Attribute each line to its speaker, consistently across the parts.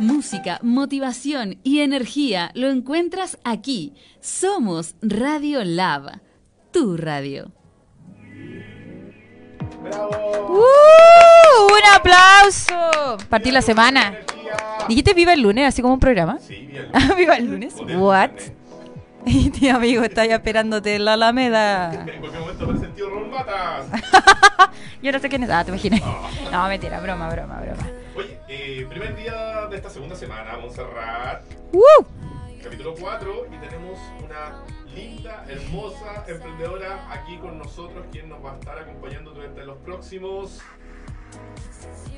Speaker 1: Música, motivación y energía lo encuentras aquí. Somos Radio Lab, tu radio.
Speaker 2: ¡Uh! ¡Un aplauso! Partir la semana. ¿Dijiste viva el lunes, así como un programa?
Speaker 3: Sí, bien.
Speaker 2: ¿Viva el lunes? ¿What? Y mi amigo está ya esperándote en la Alameda.
Speaker 3: En cualquier momento me he sentido Ron Matas.
Speaker 2: Yo no sé quién es. Ah, te imaginé. No, mentira, broma, broma, broma.
Speaker 3: Eh, primer día de esta segunda semana, Montserrat,
Speaker 2: ¡Uh!
Speaker 3: capítulo 4, y tenemos una linda, hermosa emprendedora aquí con nosotros, quien nos va a estar acompañando durante los próximos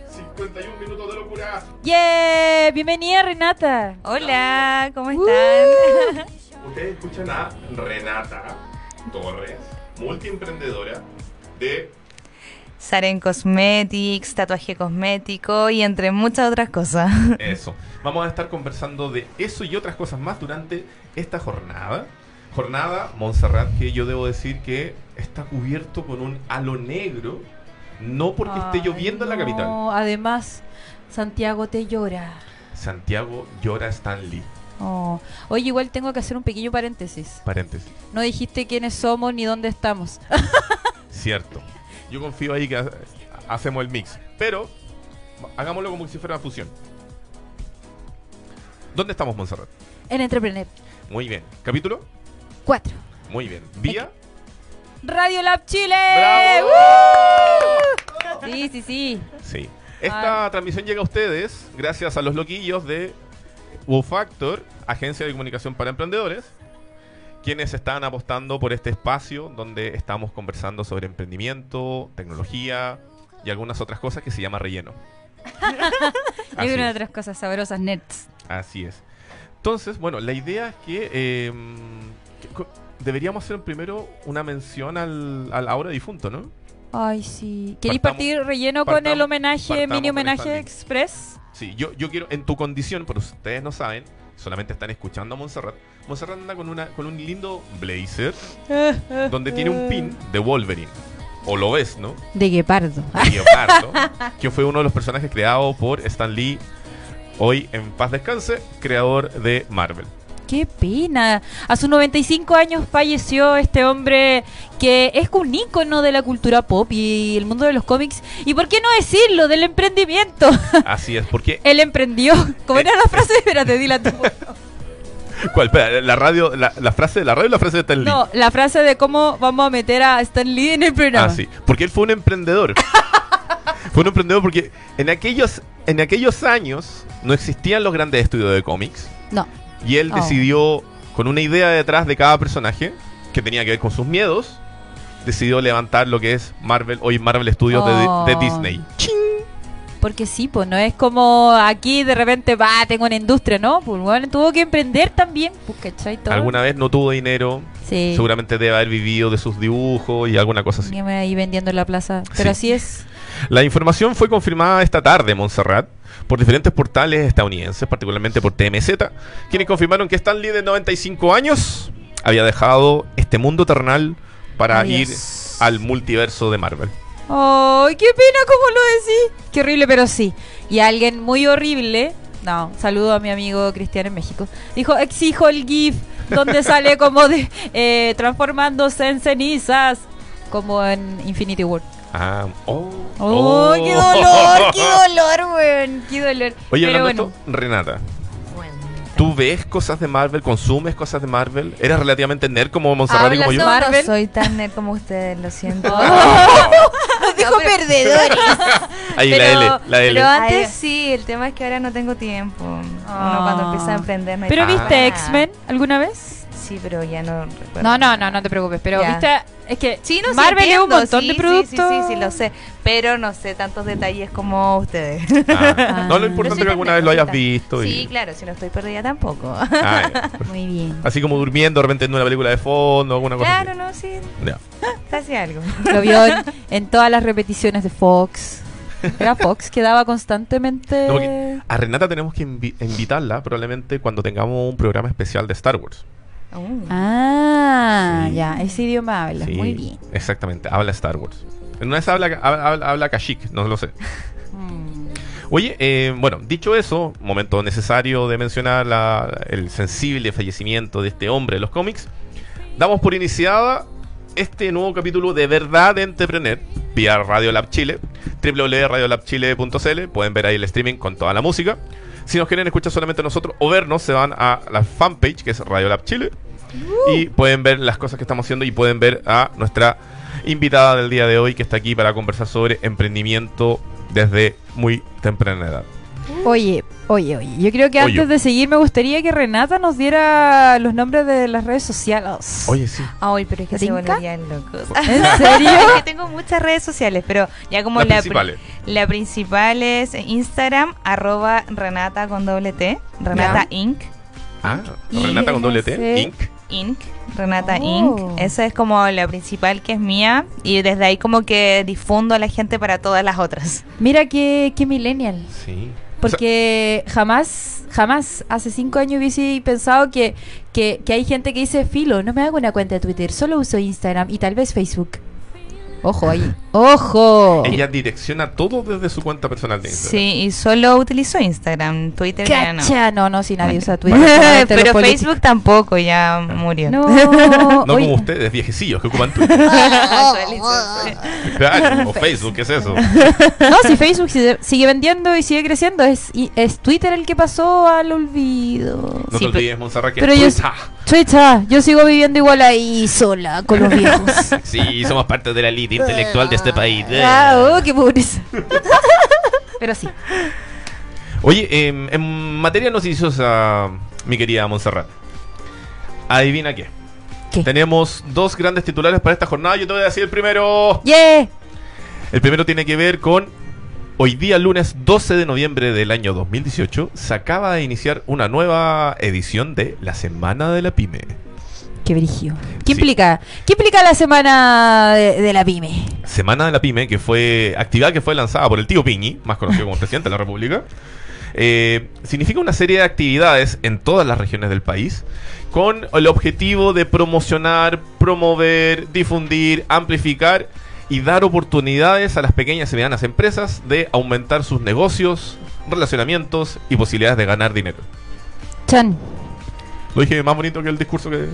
Speaker 3: 51 minutos de locura.
Speaker 2: ¡Yeah! Bienvenida, Renata.
Speaker 4: Hola, ¿cómo
Speaker 2: Uh.
Speaker 4: están?
Speaker 3: Ustedes escuchan a Renata Torres, multiemprendedora de
Speaker 4: Saren Cosmetics, tatuaje cosmético y entre muchas otras cosas.
Speaker 3: Eso. Vamos a estar conversando de eso y otras cosas más durante esta jornada. Jornada Montserrat, que yo debo decir que está cubierto con un halo negro, no porque esté lloviendo en la capital.
Speaker 2: no, Además, Santiago te llora.
Speaker 3: Santiago llora Stan Lee.
Speaker 2: Oh. Oye, igual tengo que hacer un pequeño paréntesis.
Speaker 3: Paréntesis.
Speaker 2: No dijiste quiénes somos ni dónde estamos.
Speaker 3: Cierto. Yo confío ahí que ha- hacemos el mix. Pero hagámoslo como si fuera una fusión. ¿Dónde estamos, Montserrat?
Speaker 2: En Entrepreneur
Speaker 3: Muy bien. ¿Capítulo?
Speaker 2: 4.
Speaker 3: Muy bien. ¿Vía?
Speaker 2: Radio Lab Chile.
Speaker 3: ¡Bravo!
Speaker 2: ¡Woo! Sí, sí, sí.
Speaker 3: Sí. Esta transmisión llega a ustedes gracias a los loquillos de Wow Factor, agencia de comunicación para emprendedores, quienes están apostando por este espacio donde estamos conversando sobre emprendimiento, tecnología y algunas otras cosas que se llama relleno.
Speaker 2: Hay
Speaker 3: Así
Speaker 2: una de otras cosas sabrosas, nerds.
Speaker 3: Así es. Entonces, bueno, la idea es que, eh, que co- deberíamos hacer primero una mención al, al ahora difunto, ¿no?
Speaker 2: Ay, sí. ¿Queréis partir relleno con el homenaje, mini homenaje express?
Speaker 3: Sí, yo, yo quiero, en tu condición, pero ustedes no saben, solamente están escuchando a Montserrat. Montserrat anda con, una, con un lindo blazer donde tiene un pin de Wolverine. O lo ves, ¿no?
Speaker 2: De guepardo.
Speaker 3: De Leopardo, que fue uno de los personajes creados por Stan Lee, hoy en paz descanse, creador de Marvel.
Speaker 2: Qué pena. A sus 95 años falleció este hombre que es un ícono de la cultura pop y el mundo de los cómics. ¿Y por qué no decirlo? Del emprendimiento.
Speaker 3: Así es, porque...
Speaker 2: Él emprendió. ¿Cómo era la frase? Espérate, dila tú.
Speaker 3: ¿Cuál? Espera, la radio, la, la frase de la radio o la frase de Stan Lee?
Speaker 2: No, la frase de cómo vamos a meter a Stan Lee en el programa.
Speaker 3: Ah, sí. Porque él fue un emprendedor. fue un emprendedor porque en aquellos, en aquellos años no existían los grandes estudios de cómics.
Speaker 2: No.
Speaker 3: Y él
Speaker 2: Oh.
Speaker 3: decidió, con una idea detrás de cada personaje, que tenía que ver con sus miedos, decidió levantar lo que es Marvel, hoy Marvel Studios de-
Speaker 2: Oh.
Speaker 3: de, Disney.
Speaker 2: Porque sí, pues no es como aquí de repente, va, tengo una industria, ¿no? Pues bueno, tuvo que emprender también, pues, ¿cachai? Todo.
Speaker 3: Alguna vez no tuvo dinero,
Speaker 2: Sí.
Speaker 3: seguramente debe haber vivido de sus dibujos y alguna cosa así.
Speaker 2: Y me ahí vendiendo en la plaza. Pero
Speaker 3: Sí.
Speaker 2: así es.
Speaker 3: La información fue confirmada esta tarde, Montserrat, por diferentes portales estadounidenses, particularmente por TMZ, quienes confirmaron que Stan Lee, de 95 años, había dejado este mundo terrenal para
Speaker 2: Adiós.
Speaker 3: ir al multiverso de Marvel.
Speaker 2: ¡Ay, qué pena cómo lo decís! Qué horrible, pero sí. Y alguien muy horrible, no, saludo a mi amigo Cristian en México, dijo, exijo el GIF donde sale como de eh, transformándose en cenizas, como en Infinity War.
Speaker 3: Ah, oh,
Speaker 2: ¡Oh, qué dolor! ¡Qué dolor, weón! ¡Qué dolor!
Speaker 3: Oye,
Speaker 2: pero
Speaker 3: hablando
Speaker 2: bueno,
Speaker 3: esto, Renata, ¿tú ves cosas de Marvel? ¿Consumes cosas de Marvel? ¿Eres relativamente nerd como Montserrat y
Speaker 4: Habla
Speaker 3: como yo?
Speaker 2: Marvel.
Speaker 4: No soy tan nerd como ustedes, lo siento.
Speaker 2: nos dijo
Speaker 4: pero-
Speaker 2: perdedores.
Speaker 3: Ahí
Speaker 2: pero-
Speaker 3: la L, la L.
Speaker 4: Pero antes
Speaker 2: Ay.
Speaker 4: sí, el tema es que ahora no tengo tiempo. Uno
Speaker 2: Ah.
Speaker 4: cuando empieza a emprender no hay
Speaker 2: ¿Pero
Speaker 4: tiempo
Speaker 2: viste X-Men alguna vez?
Speaker 4: Sí, pero ya no recuerdo.
Speaker 2: No, no, no, no te preocupes. Pero
Speaker 4: Ya.
Speaker 2: viste, es que
Speaker 4: Sí, no sí,
Speaker 2: Marvel es un montón
Speaker 4: sí,
Speaker 2: de productos.
Speaker 4: Sí, sí, sí, lo sé. Pero no sé tantos detalles como ustedes.
Speaker 3: Ah, no, lo
Speaker 2: Ah.
Speaker 3: importante es que alguna vez lo hayas visto. y-
Speaker 4: Sí, claro, si no estoy perdida tampoco.
Speaker 3: Ya.
Speaker 2: Muy bien.
Speaker 3: Así como durmiendo, de repente en una película de fondo, alguna cosa
Speaker 4: claro,
Speaker 3: así.
Speaker 4: no, sí,
Speaker 3: Ya.
Speaker 4: casi algo.
Speaker 2: Lo vio en, en todas las repeticiones de Fox. Era Fox que daba constantemente.
Speaker 3: No, a Renata tenemos que invi- invitarla probablemente cuando tengamos un programa especial de Star Wars.
Speaker 4: Oh.
Speaker 2: Ah,
Speaker 3: Sí.
Speaker 2: ya, ese idioma habla.
Speaker 3: Sí,
Speaker 2: Muy bien.
Speaker 3: Exactamente, habla Star Wars. Una vez habla, habla, habla Kashyyyk, no lo sé. Oye, eh, bueno, dicho eso, momento necesario de mencionar la- el sensible fallecimiento de este hombre de los cómics, damos por iniciada este nuevo capítulo de Verdad de Entrepreneur vía Radio Lab Chile, www.radiolabchile.cl, pueden ver ahí el streaming con toda la música. Si nos quieren escuchar solamente a nosotros o vernos, se van a la fanpage que es Radio Lab Chile y pueden ver las cosas que estamos haciendo y pueden ver a nuestra invitada del día de hoy que está aquí para conversar sobre emprendimiento desde muy temprana edad.
Speaker 2: Oye, oye, oye. Yo creo que
Speaker 3: Oye.
Speaker 2: antes de seguir me gustaría que Renata nos diera los nombres de las redes sociales.
Speaker 3: Oye, sí.
Speaker 4: Ay, pero es que se volverían locos.
Speaker 2: ¿En serio?
Speaker 4: es que tengo muchas redes sociales, pero ya como
Speaker 3: Las
Speaker 4: la, la principal es Instagram, arroba Renata con doble T, Renata. Inc.
Speaker 3: Ah,
Speaker 2: Y
Speaker 3: Renata con doble T, Inc.
Speaker 4: Inc. Renata
Speaker 2: Oh.
Speaker 4: Inc. Esa es como la principal que es mía y desde ahí como que difundo a la gente para todas las otras.
Speaker 2: Mira qué, qué millennial.
Speaker 3: Sí.
Speaker 2: Porque jamás, jamás, hace cinco años hubiese pensado que, que, que hay gente que dice, filo, no me hago una cuenta de Twitter, solo uso Instagram y tal vez Facebook. Ojo ahí. ¡Ojo!
Speaker 3: Ella direcciona todo desde su cuenta personal de Instagram.
Speaker 4: Sí, y solo utilizo Instagram, Twitter ya no.
Speaker 2: No, no, si nadie usa Twitter.
Speaker 4: Pero. Facebook tampoco, ya murió.
Speaker 2: No,
Speaker 3: No
Speaker 2: oye,
Speaker 3: como ustedes, viejecillos que ocupan Twitter. claro, o Facebook, ¿qué es eso?
Speaker 2: No, si Facebook sigue, sigue vendiendo y sigue creciendo, es, y es Twitter el que pasó al olvido.
Speaker 3: No
Speaker 4: Sí,
Speaker 3: te olvides, Monserrat, que
Speaker 2: pero
Speaker 3: es
Speaker 2: yo-
Speaker 3: Twitter,
Speaker 2: yo sigo viviendo igual ahí sola con los viejos.
Speaker 3: Sí, somos parte de la elite intelectual de este país.
Speaker 2: ah, oh, qué pobreza. Pero sí.
Speaker 3: Oye, em, en materia noticiosa, mi querida Montserrat. Adivina qué.
Speaker 2: ¿Qué?
Speaker 3: Tenemos dos grandes titulares para esta jornada. Yo te voy a decir el primero.
Speaker 2: ¡Yeah!
Speaker 3: El primero tiene que ver con hoy día, lunes 12 de noviembre del año 2018, se acaba de iniciar una nueva edición de la Semana de la Pyme.
Speaker 2: Qué brigio. ¿Qué
Speaker 3: Sí.
Speaker 2: implica? ¿Qué implica la semana de, de la pyme?
Speaker 3: Semana de la Pyme, que fue actividad que fue lanzada por el tío Piñi, más conocido como presidente de la República. eh, significa una serie de actividades en todas las regiones del país con el objetivo de promocionar, promover, difundir, amplificar y dar oportunidades a las pequeñas y medianas empresas de aumentar sus negocios, relacionamientos y posibilidades de ganar dinero.
Speaker 2: Chan.
Speaker 3: Lo dije más bonito que el discurso que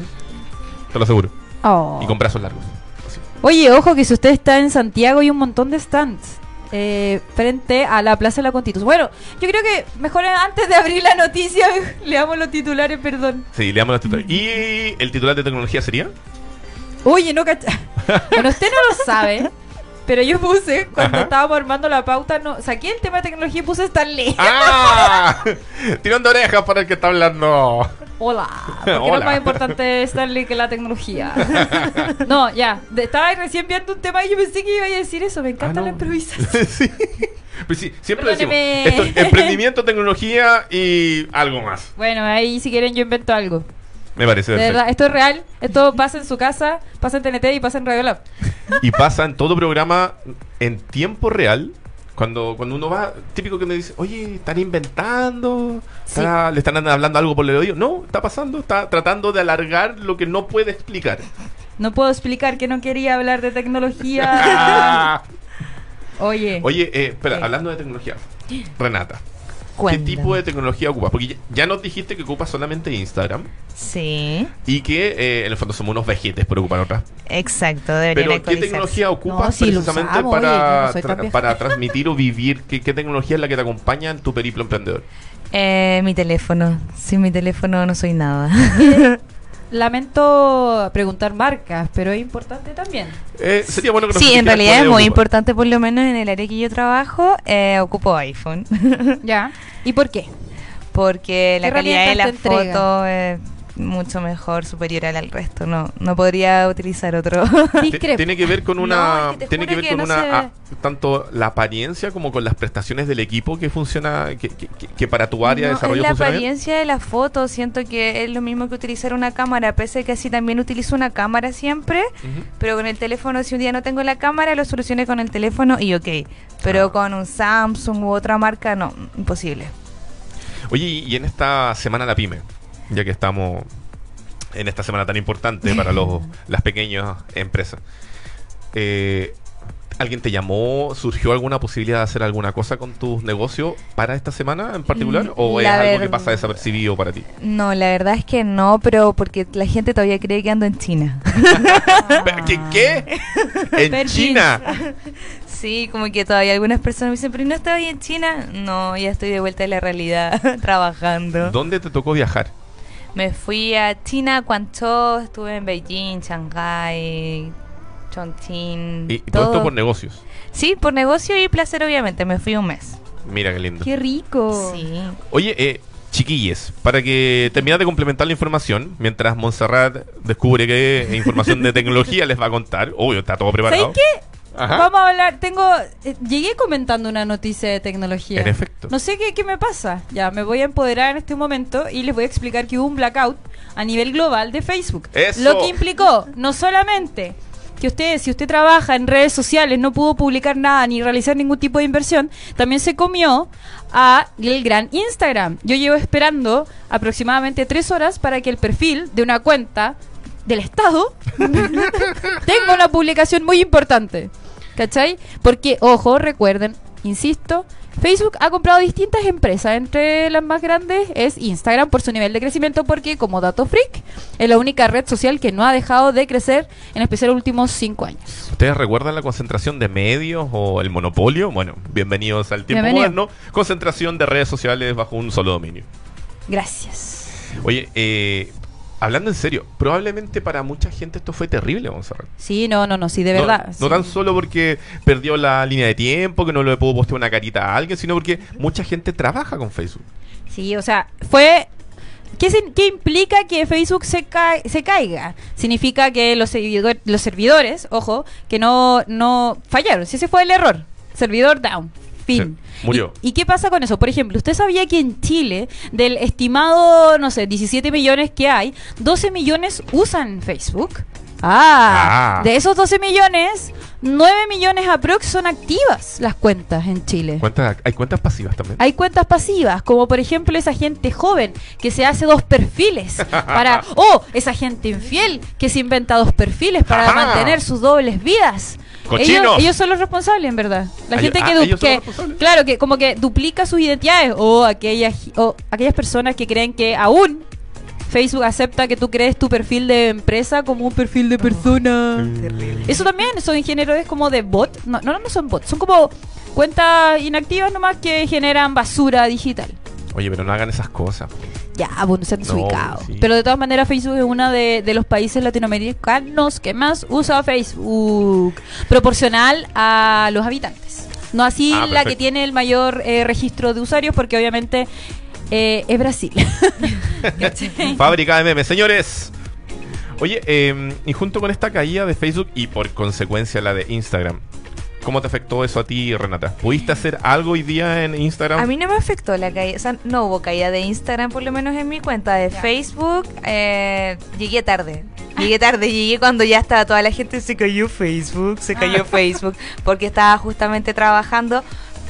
Speaker 3: te lo aseguro.
Speaker 2: Oh.
Speaker 3: Y con brazos largos. Así.
Speaker 2: Oye, ojo que si usted está en Santiago hay un montón de stands eh, frente a la Plaza de la Constitución. Bueno, yo creo que mejor antes de abrir la noticia leamos los titulares, perdón.
Speaker 3: Sí, le damos los titulares. ¿Y el titular de tecnología sería?
Speaker 2: Oye, no cacha. Bueno, usted no lo sabe, pero yo puse, cuando
Speaker 3: Ajá.
Speaker 2: estábamos armando la pauta, no saqué el tema de tecnología y puse Stanley.
Speaker 3: ¡Ah! Tirando orejas para el que está hablando.
Speaker 2: Hola, porque no
Speaker 3: Hola.
Speaker 2: es más importante Stanley que la tecnología. no, ya, estaba recién viendo un tema y yo pensé que iba a decir eso, me encanta
Speaker 3: Ah,
Speaker 2: la
Speaker 3: no.
Speaker 2: improvisación.
Speaker 3: sí. Pues sí, siempre decimos esto, emprendimiento, tecnología y algo más.
Speaker 2: Bueno, ahí si quieren yo invento algo.
Speaker 3: Me parece
Speaker 2: De verdad, esto es real, esto pasa en su casa, pasa en TNT y pasa en Radio Lab.
Speaker 3: Y pasa en todo programa en tiempo real. Cuando, cuando uno va, típico que me dice, oye, están inventando, ¿Estará- le están hablando algo por el oído. No, está pasando, está tratando de alargar lo que no puede explicar.
Speaker 2: No puedo explicar que no quería hablar de tecnología. Oye,
Speaker 3: Oye, eh, espera, hablando de tecnología, Renata, ¿qué tipo de tecnología ocupas? Porque ya, ya nos dijiste que ocupas solamente Instagram
Speaker 4: Sí,
Speaker 3: y que eh, en el fondo somos unos vejetes por ocupar otras.
Speaker 4: exacto,
Speaker 3: Pero ¿qué tecnología ocupas
Speaker 2: No,
Speaker 3: precisamente
Speaker 2: usamos, oye, yo
Speaker 3: para,
Speaker 2: no
Speaker 3: tra- para transmitir o vivir? ¿Qué, qué tecnología es la que te acompaña en tu periplo emprendedor?
Speaker 4: Eh, mi teléfono. Sin mi teléfono no soy nada.
Speaker 2: lamento preguntar marcas, pero es importante también.
Speaker 3: Eh, sería bueno que nos
Speaker 4: sí, en realidad es muy importante, por lo menos en el área que yo trabajo, eh, ocupo iPhone.
Speaker 2: ¿Ya? ¿Y por qué?
Speaker 4: Porque la
Speaker 2: ¿Qué
Speaker 4: calidad de la foto es mucho mejor, superior al al resto. No, no podría utilizar otro.
Speaker 3: Tiene que ver con
Speaker 4: No,
Speaker 3: una.
Speaker 4: es que te
Speaker 3: tiene que ver
Speaker 4: que
Speaker 3: con
Speaker 4: no
Speaker 3: una.
Speaker 4: se-
Speaker 3: tanto la apariencia como con las prestaciones del equipo que funciona. Que, que- que- que para tu área de
Speaker 4: No, es
Speaker 3: desarrollo
Speaker 4: la
Speaker 3: funciona bien.
Speaker 4: apariencia de la foto. Siento que es lo mismo que utilizar una cámara, pese a que así también utilizo una cámara siempre. Pero con el teléfono, si un día no tengo la cámara, lo solucioné con el teléfono y ok. Pero
Speaker 3: Ah.
Speaker 4: con un Samsung u otra marca, no, imposible.
Speaker 3: Oye, y en esta semana la pyme, ya que estamos en esta semana tan importante para los, las pequeñas empresas, eh, ¿Alguien te llamó? ¿Surgió alguna posibilidad de hacer alguna cosa con tus negocios para esta semana en particular?
Speaker 4: Mm,
Speaker 3: ¿O es algo que pasa desapercibido para ti?
Speaker 4: No, la verdad es que no, pero porque la gente todavía cree que ando en China.
Speaker 3: ¿Qué? qué? ¿En. China?
Speaker 4: Sí, como que todavía algunas personas me dicen, pero ¿no estaba ahí en China? No, ya estoy de vuelta en la realidad, trabajando.
Speaker 3: ¿Dónde te tocó viajar?
Speaker 4: Me fui a China, Guangzhou, estuve en Beijing, Shanghai, Chongqing.
Speaker 3: Y, y todo esto por negocios.
Speaker 4: Sí, por negocio y placer, obviamente. Me fui un mes.
Speaker 3: Mira qué lindo.
Speaker 2: Qué rico.
Speaker 4: Sí.
Speaker 3: Oye, eh, chiquilles, para que termines de complementar la información, mientras Montserrat descubre qué información de tecnología les va a contar, obvio, está todo preparado.
Speaker 2: ¿Sabes qué?
Speaker 3: Ajá.
Speaker 2: Vamos a hablar, tengo, eh, llegué comentando una noticia de tecnología.
Speaker 3: En efecto.
Speaker 2: No sé qué, qué me pasa. Ya, me voy a empoderar en este momento y les voy a explicar que hubo un blackout a nivel global de Facebook.
Speaker 3: ¡Eso!
Speaker 2: Lo que implicó no solamente que usted, si usted trabaja en redes sociales, no pudo publicar nada ni realizar ningún tipo de inversión, también se comió a el gran Instagram. Yo llevo esperando aproximadamente tres horas para que el perfil de una cuenta del Estado tenga una publicación muy importante. ¿Cachai? Porque, ojo, recuerden, insisto, Facebook ha comprado distintas empresas. Entre las más grandes es Instagram por su nivel de crecimiento, porque como dato freak, es la única red social que no ha dejado de crecer, en especial los últimos cinco años.
Speaker 3: ¿Ustedes recuerdan la concentración de medios o el monopolio? Bueno, bienvenidos al tiempo
Speaker 2: Bienvenido.
Speaker 3: moderno. Concentración de redes sociales bajo un solo dominio.
Speaker 2: Gracias.
Speaker 3: Oye, eh, hablando en serio, probablemente para mucha gente esto fue terrible, Montserrat.
Speaker 2: Sí, no, no, no, sí, de verdad.
Speaker 3: No,
Speaker 2: sí.
Speaker 3: tan solo porque perdió la línea de tiempo, que no le pudo postear una carita a alguien, sino porque mucha gente trabaja con Facebook.
Speaker 2: Sí, o sea, fue... ¿Qué, sin- qué implica que Facebook se, ca- se caiga? Significa que los, servidor- los servidores, ojo, que no, no fallaron. Si ese fue el error. Servidor down. Fin.
Speaker 3: Sí, murió.
Speaker 2: ¿Y, y qué pasa con eso? Por ejemplo, ¿usted sabía que en Chile, del estimado, no sé, 17 millones que hay, 12 millones usan Facebook? Ah,
Speaker 3: Ah.
Speaker 2: de esos 12 millones, 9 millones aprox son activas las cuentas en Chile.
Speaker 3: ¿Cuántas, hay cuentas pasivas también.
Speaker 2: Hay cuentas pasivas, como por ejemplo esa gente joven que se hace dos perfiles para... O esa gente infiel que se inventa dos perfiles para
Speaker 3: Ajá.
Speaker 2: mantener sus dobles vidas.
Speaker 3: ¡Cochinos!
Speaker 2: Ellos, ellos son los responsables, en verdad. La
Speaker 3: Ah,
Speaker 2: gente
Speaker 3: ah,
Speaker 2: que,
Speaker 3: responsables.
Speaker 2: claro, que como que duplica sus identidades o aquellas, o aquellas personas que creen que aún Facebook acepta que tú crees tu perfil de empresa como un perfil de persona. Eso también son generadores como de bot. No, no, no son bots, son como cuentas inactivas nomás que generan basura digital.
Speaker 3: Oye, pero no hagan esas cosas.
Speaker 2: Ya, bueno, se han
Speaker 3: No, sí.
Speaker 2: Pero de todas maneras, Facebook es uno de, de los países latinoamericanos que más usa Facebook, proporcional a los habitantes. No así
Speaker 3: Ah,
Speaker 2: la que tiene el mayor eh, registro de usuarios, porque obviamente eh, es Brasil.
Speaker 3: Fábrica de memes, señores. Oye, eh, y junto con esta caída de Facebook y por consecuencia la de Instagram, ¿cómo te afectó eso a ti, Renata? ¿Pudiste hacer algo hoy día en Instagram?
Speaker 4: A mí no me afectó la caída, o sea, no hubo caída de Instagram, por lo menos en mi cuenta de Facebook. eh, llegué tarde. Llegué tarde, llegué cuando ya estaba toda la gente, se cayó Facebook, se cayó Facebook, porque estaba justamente trabajando.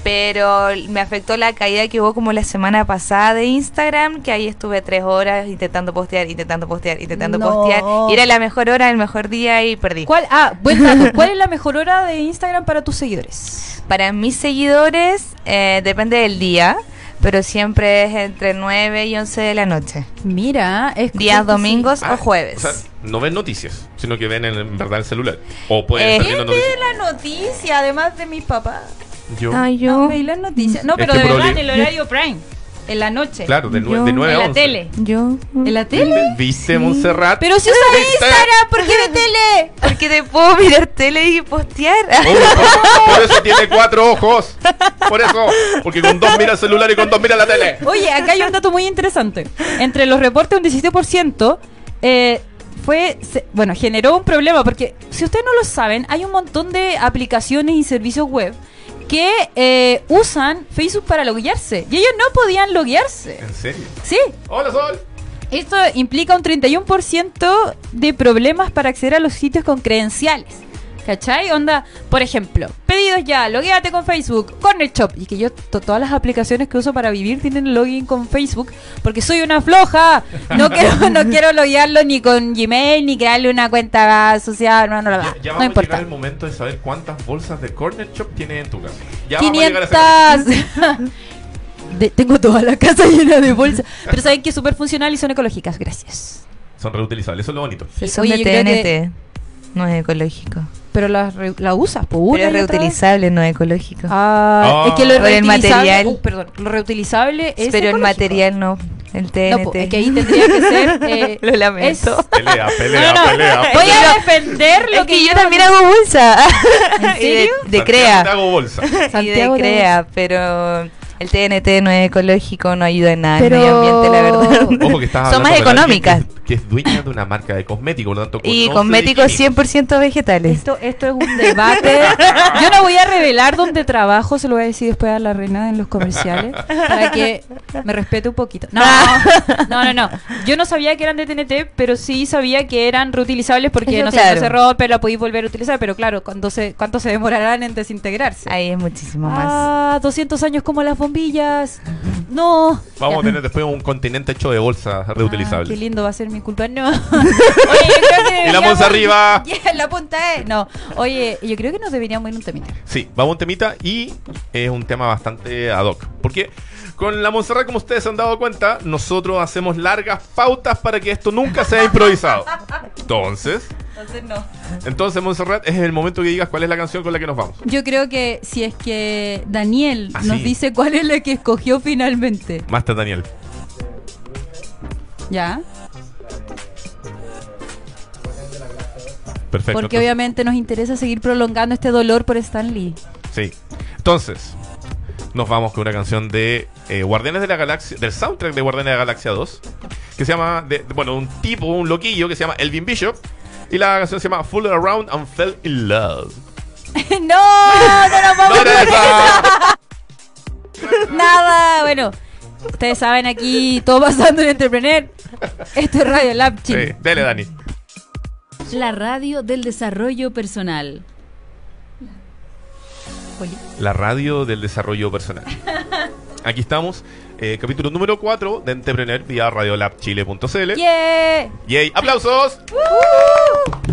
Speaker 4: Pero me afectó la caída que hubo como la semana pasada de Instagram, que ahí estuve tres horas intentando postear, intentando postear, intentando
Speaker 2: No.
Speaker 4: postear. Y era la mejor hora, el mejor día y perdí.
Speaker 2: ¿Cuál, ah, buen dato. ¿Cuál es la mejor hora de Instagram para tus seguidores?
Speaker 4: Para mis seguidores eh, depende del día, pero siempre es entre 9 y 11 de la noche.
Speaker 2: Mira, es
Speaker 4: Días
Speaker 2: sí.
Speaker 4: domingos
Speaker 3: Ah,
Speaker 4: o jueves.
Speaker 3: O sea, no ven noticias, sino que ven en, en verdad el celular. O pueden
Speaker 4: Eh,
Speaker 3: estar viendo noticias.
Speaker 2: la noticia, además de mis papás.
Speaker 3: Yo,
Speaker 4: Ay,
Speaker 2: No,
Speaker 4: yo.
Speaker 2: veis las noticias. No, pero de verdad en el horario prime. En la noche.
Speaker 3: claro, de, nue-
Speaker 4: yo-
Speaker 3: de 9 a
Speaker 2: En la
Speaker 3: 11.
Speaker 2: tele.
Speaker 4: Yo.
Speaker 2: ¿En la tele?
Speaker 3: ¿Viste, ¿Viste Montserrat?
Speaker 2: Pero si usa Instagram, ¿por qué de tele?
Speaker 4: Porque te puedo mirar tele y postear.
Speaker 3: Oh, por, por eso tiene cuatro ojos. Por eso. Porque con dos mira el celular y con dos mira la tele.
Speaker 2: Oye, acá hay un dato muy interesante. Entre los reportes, un 17% eh, fue, se- bueno, generó un problema porque si ustedes no lo saben, hay un montón de aplicaciones y servicios web que eh, usan Facebook para loguearse y ellos no podían loguearse.
Speaker 3: ¿En serio?
Speaker 2: Sí,
Speaker 3: Hola, Sol.
Speaker 2: esto implica un 31% de problemas para acceder a los sitios con credenciales. ¿Cachai? Onda, por ejemplo, pedidos ya, logueate con Facebook, Corner Shop. Y que yo, to- todas las aplicaciones que uso para vivir tienen login con Facebook, porque soy una floja. No quiero, no quiero loguearlo ni con Gmail, ni crearle una cuenta social, no, no, no,
Speaker 3: Ya, ya
Speaker 2: no
Speaker 3: vamos a
Speaker 2: importa.
Speaker 3: llegar el momento de saber cuántas bolsas de Corner Shop tienes en tu casa. Ya vamos a llegar a ese momento.
Speaker 2: 500. De- tengo toda la casa llena de bolsas. Pero saben que es súper funcional y son ecológicas. Gracias.
Speaker 3: Son reutilizables, eso es lo bonito.
Speaker 4: Si son
Speaker 2: Oye,
Speaker 4: de TNT,
Speaker 2: que-
Speaker 4: no es ecológico.
Speaker 2: Pero la, re- la usas, pues una
Speaker 4: Pero es reutilizable, no es ecológico.
Speaker 2: Ah,
Speaker 3: Ah.
Speaker 2: es que lo
Speaker 4: el
Speaker 2: reutilizable.
Speaker 4: material.
Speaker 2: uh, perdón, lo reutilizable es.
Speaker 4: Pero el
Speaker 2: ecológico.
Speaker 4: material no. El TNT.
Speaker 2: No, es que ahí tendría que ser. eh,
Speaker 4: Lo lamento.
Speaker 2: es-
Speaker 3: Pelea, pelea,
Speaker 2: No, no,
Speaker 3: pelea.
Speaker 2: Voy
Speaker 3: pelea.
Speaker 2: a defender lo
Speaker 4: Es que yo
Speaker 2: yo
Speaker 4: también hago bolsa.
Speaker 2: ¿En
Speaker 4: Y de-
Speaker 2: serio?
Speaker 4: De,
Speaker 3: Santiago,
Speaker 4: crea.
Speaker 3: Te hago bolsa.
Speaker 4: Y de
Speaker 2: Santiago
Speaker 4: crea, pero el TNT no es ecológico, no ayuda en nada
Speaker 2: Pero-
Speaker 4: al medio ambiente, la verdad.
Speaker 3: Ojo que estás
Speaker 4: Son más económicas.
Speaker 3: Que, es dueña de una marca de cosméticos, por lo tanto
Speaker 4: Y cosméticos
Speaker 3: de químicos.
Speaker 4: 100% vegetales.
Speaker 2: Esto, esto es un debate. Yo no voy a revelar dónde trabajo, se lo voy a decir después a la reina en los comerciales, para que me respete un poquito. No, no, no, no. Yo no sabía que eran de TNT, pero sí sabía que eran reutilizables porque
Speaker 4: Eso
Speaker 2: no sé,
Speaker 4: claro.
Speaker 2: no se rompe, la podéis volver a utilizar, pero claro, ¿cuánto se, cuánto se demorarán en desintegrarse?
Speaker 4: Ahí es muchísimo más.
Speaker 2: Ah, 200 años como las bombillas. No.
Speaker 3: Vamos
Speaker 2: Ya.
Speaker 3: a tener después un continente hecho de bolsas
Speaker 2: Ah,
Speaker 3: reutilizables.
Speaker 2: qué lindo va a ser mi culpa. No. Oye, yo creo que
Speaker 3: Y la
Speaker 2: deberíamos-
Speaker 3: arriba.
Speaker 2: Yeah, la punta es. No. Oye, yo creo que nos deberíamos ir un temita.
Speaker 3: Sí, vamos a un temita y es un tema bastante ad hoc. Porque con la Montserrat, como ustedes se han dado cuenta, nosotros hacemos largas pautas para que esto nunca sea improvisado. Entonces,
Speaker 2: Entonces no.
Speaker 3: entonces Montserrat, es el momento que digas cuál es la canción con la que nos vamos.
Speaker 2: Yo creo que si es que Daniel
Speaker 3: Ah,
Speaker 2: nos dice cuál es la que escogió finalmente.
Speaker 3: Master Daniel.
Speaker 2: ¿Ya?
Speaker 3: Perfecto.
Speaker 2: Porque
Speaker 3: entonces-
Speaker 2: obviamente nos interesa seguir prolongando este dolor por Stan Lee.
Speaker 3: Sí. Entonces, nos vamos con una canción de eh, Guardianes de la Galaxia, del soundtrack de Guardianes de la Galaxia 2, que se llama, de, bueno, un tipo, un loquillo que se llama Elvin Bishop, y la canción se llama Fool Around and Fell in Love.
Speaker 2: no, no nos vamos
Speaker 3: No esa.
Speaker 2: Nada, bueno. Ustedes saben aquí todo pasando en Entrepreneur. Esto es Radio Lab,
Speaker 3: Sí,
Speaker 2: chicos.
Speaker 3: dele, Dani.
Speaker 1: La radio del desarrollo personal.
Speaker 3: La radio del desarrollo personal. Aquí estamos, eh, capítulo número 4 de Entrepreneur vía radiolabchile.cl.
Speaker 2: Yeah.
Speaker 3: ¡Yay! ¡Aplausos!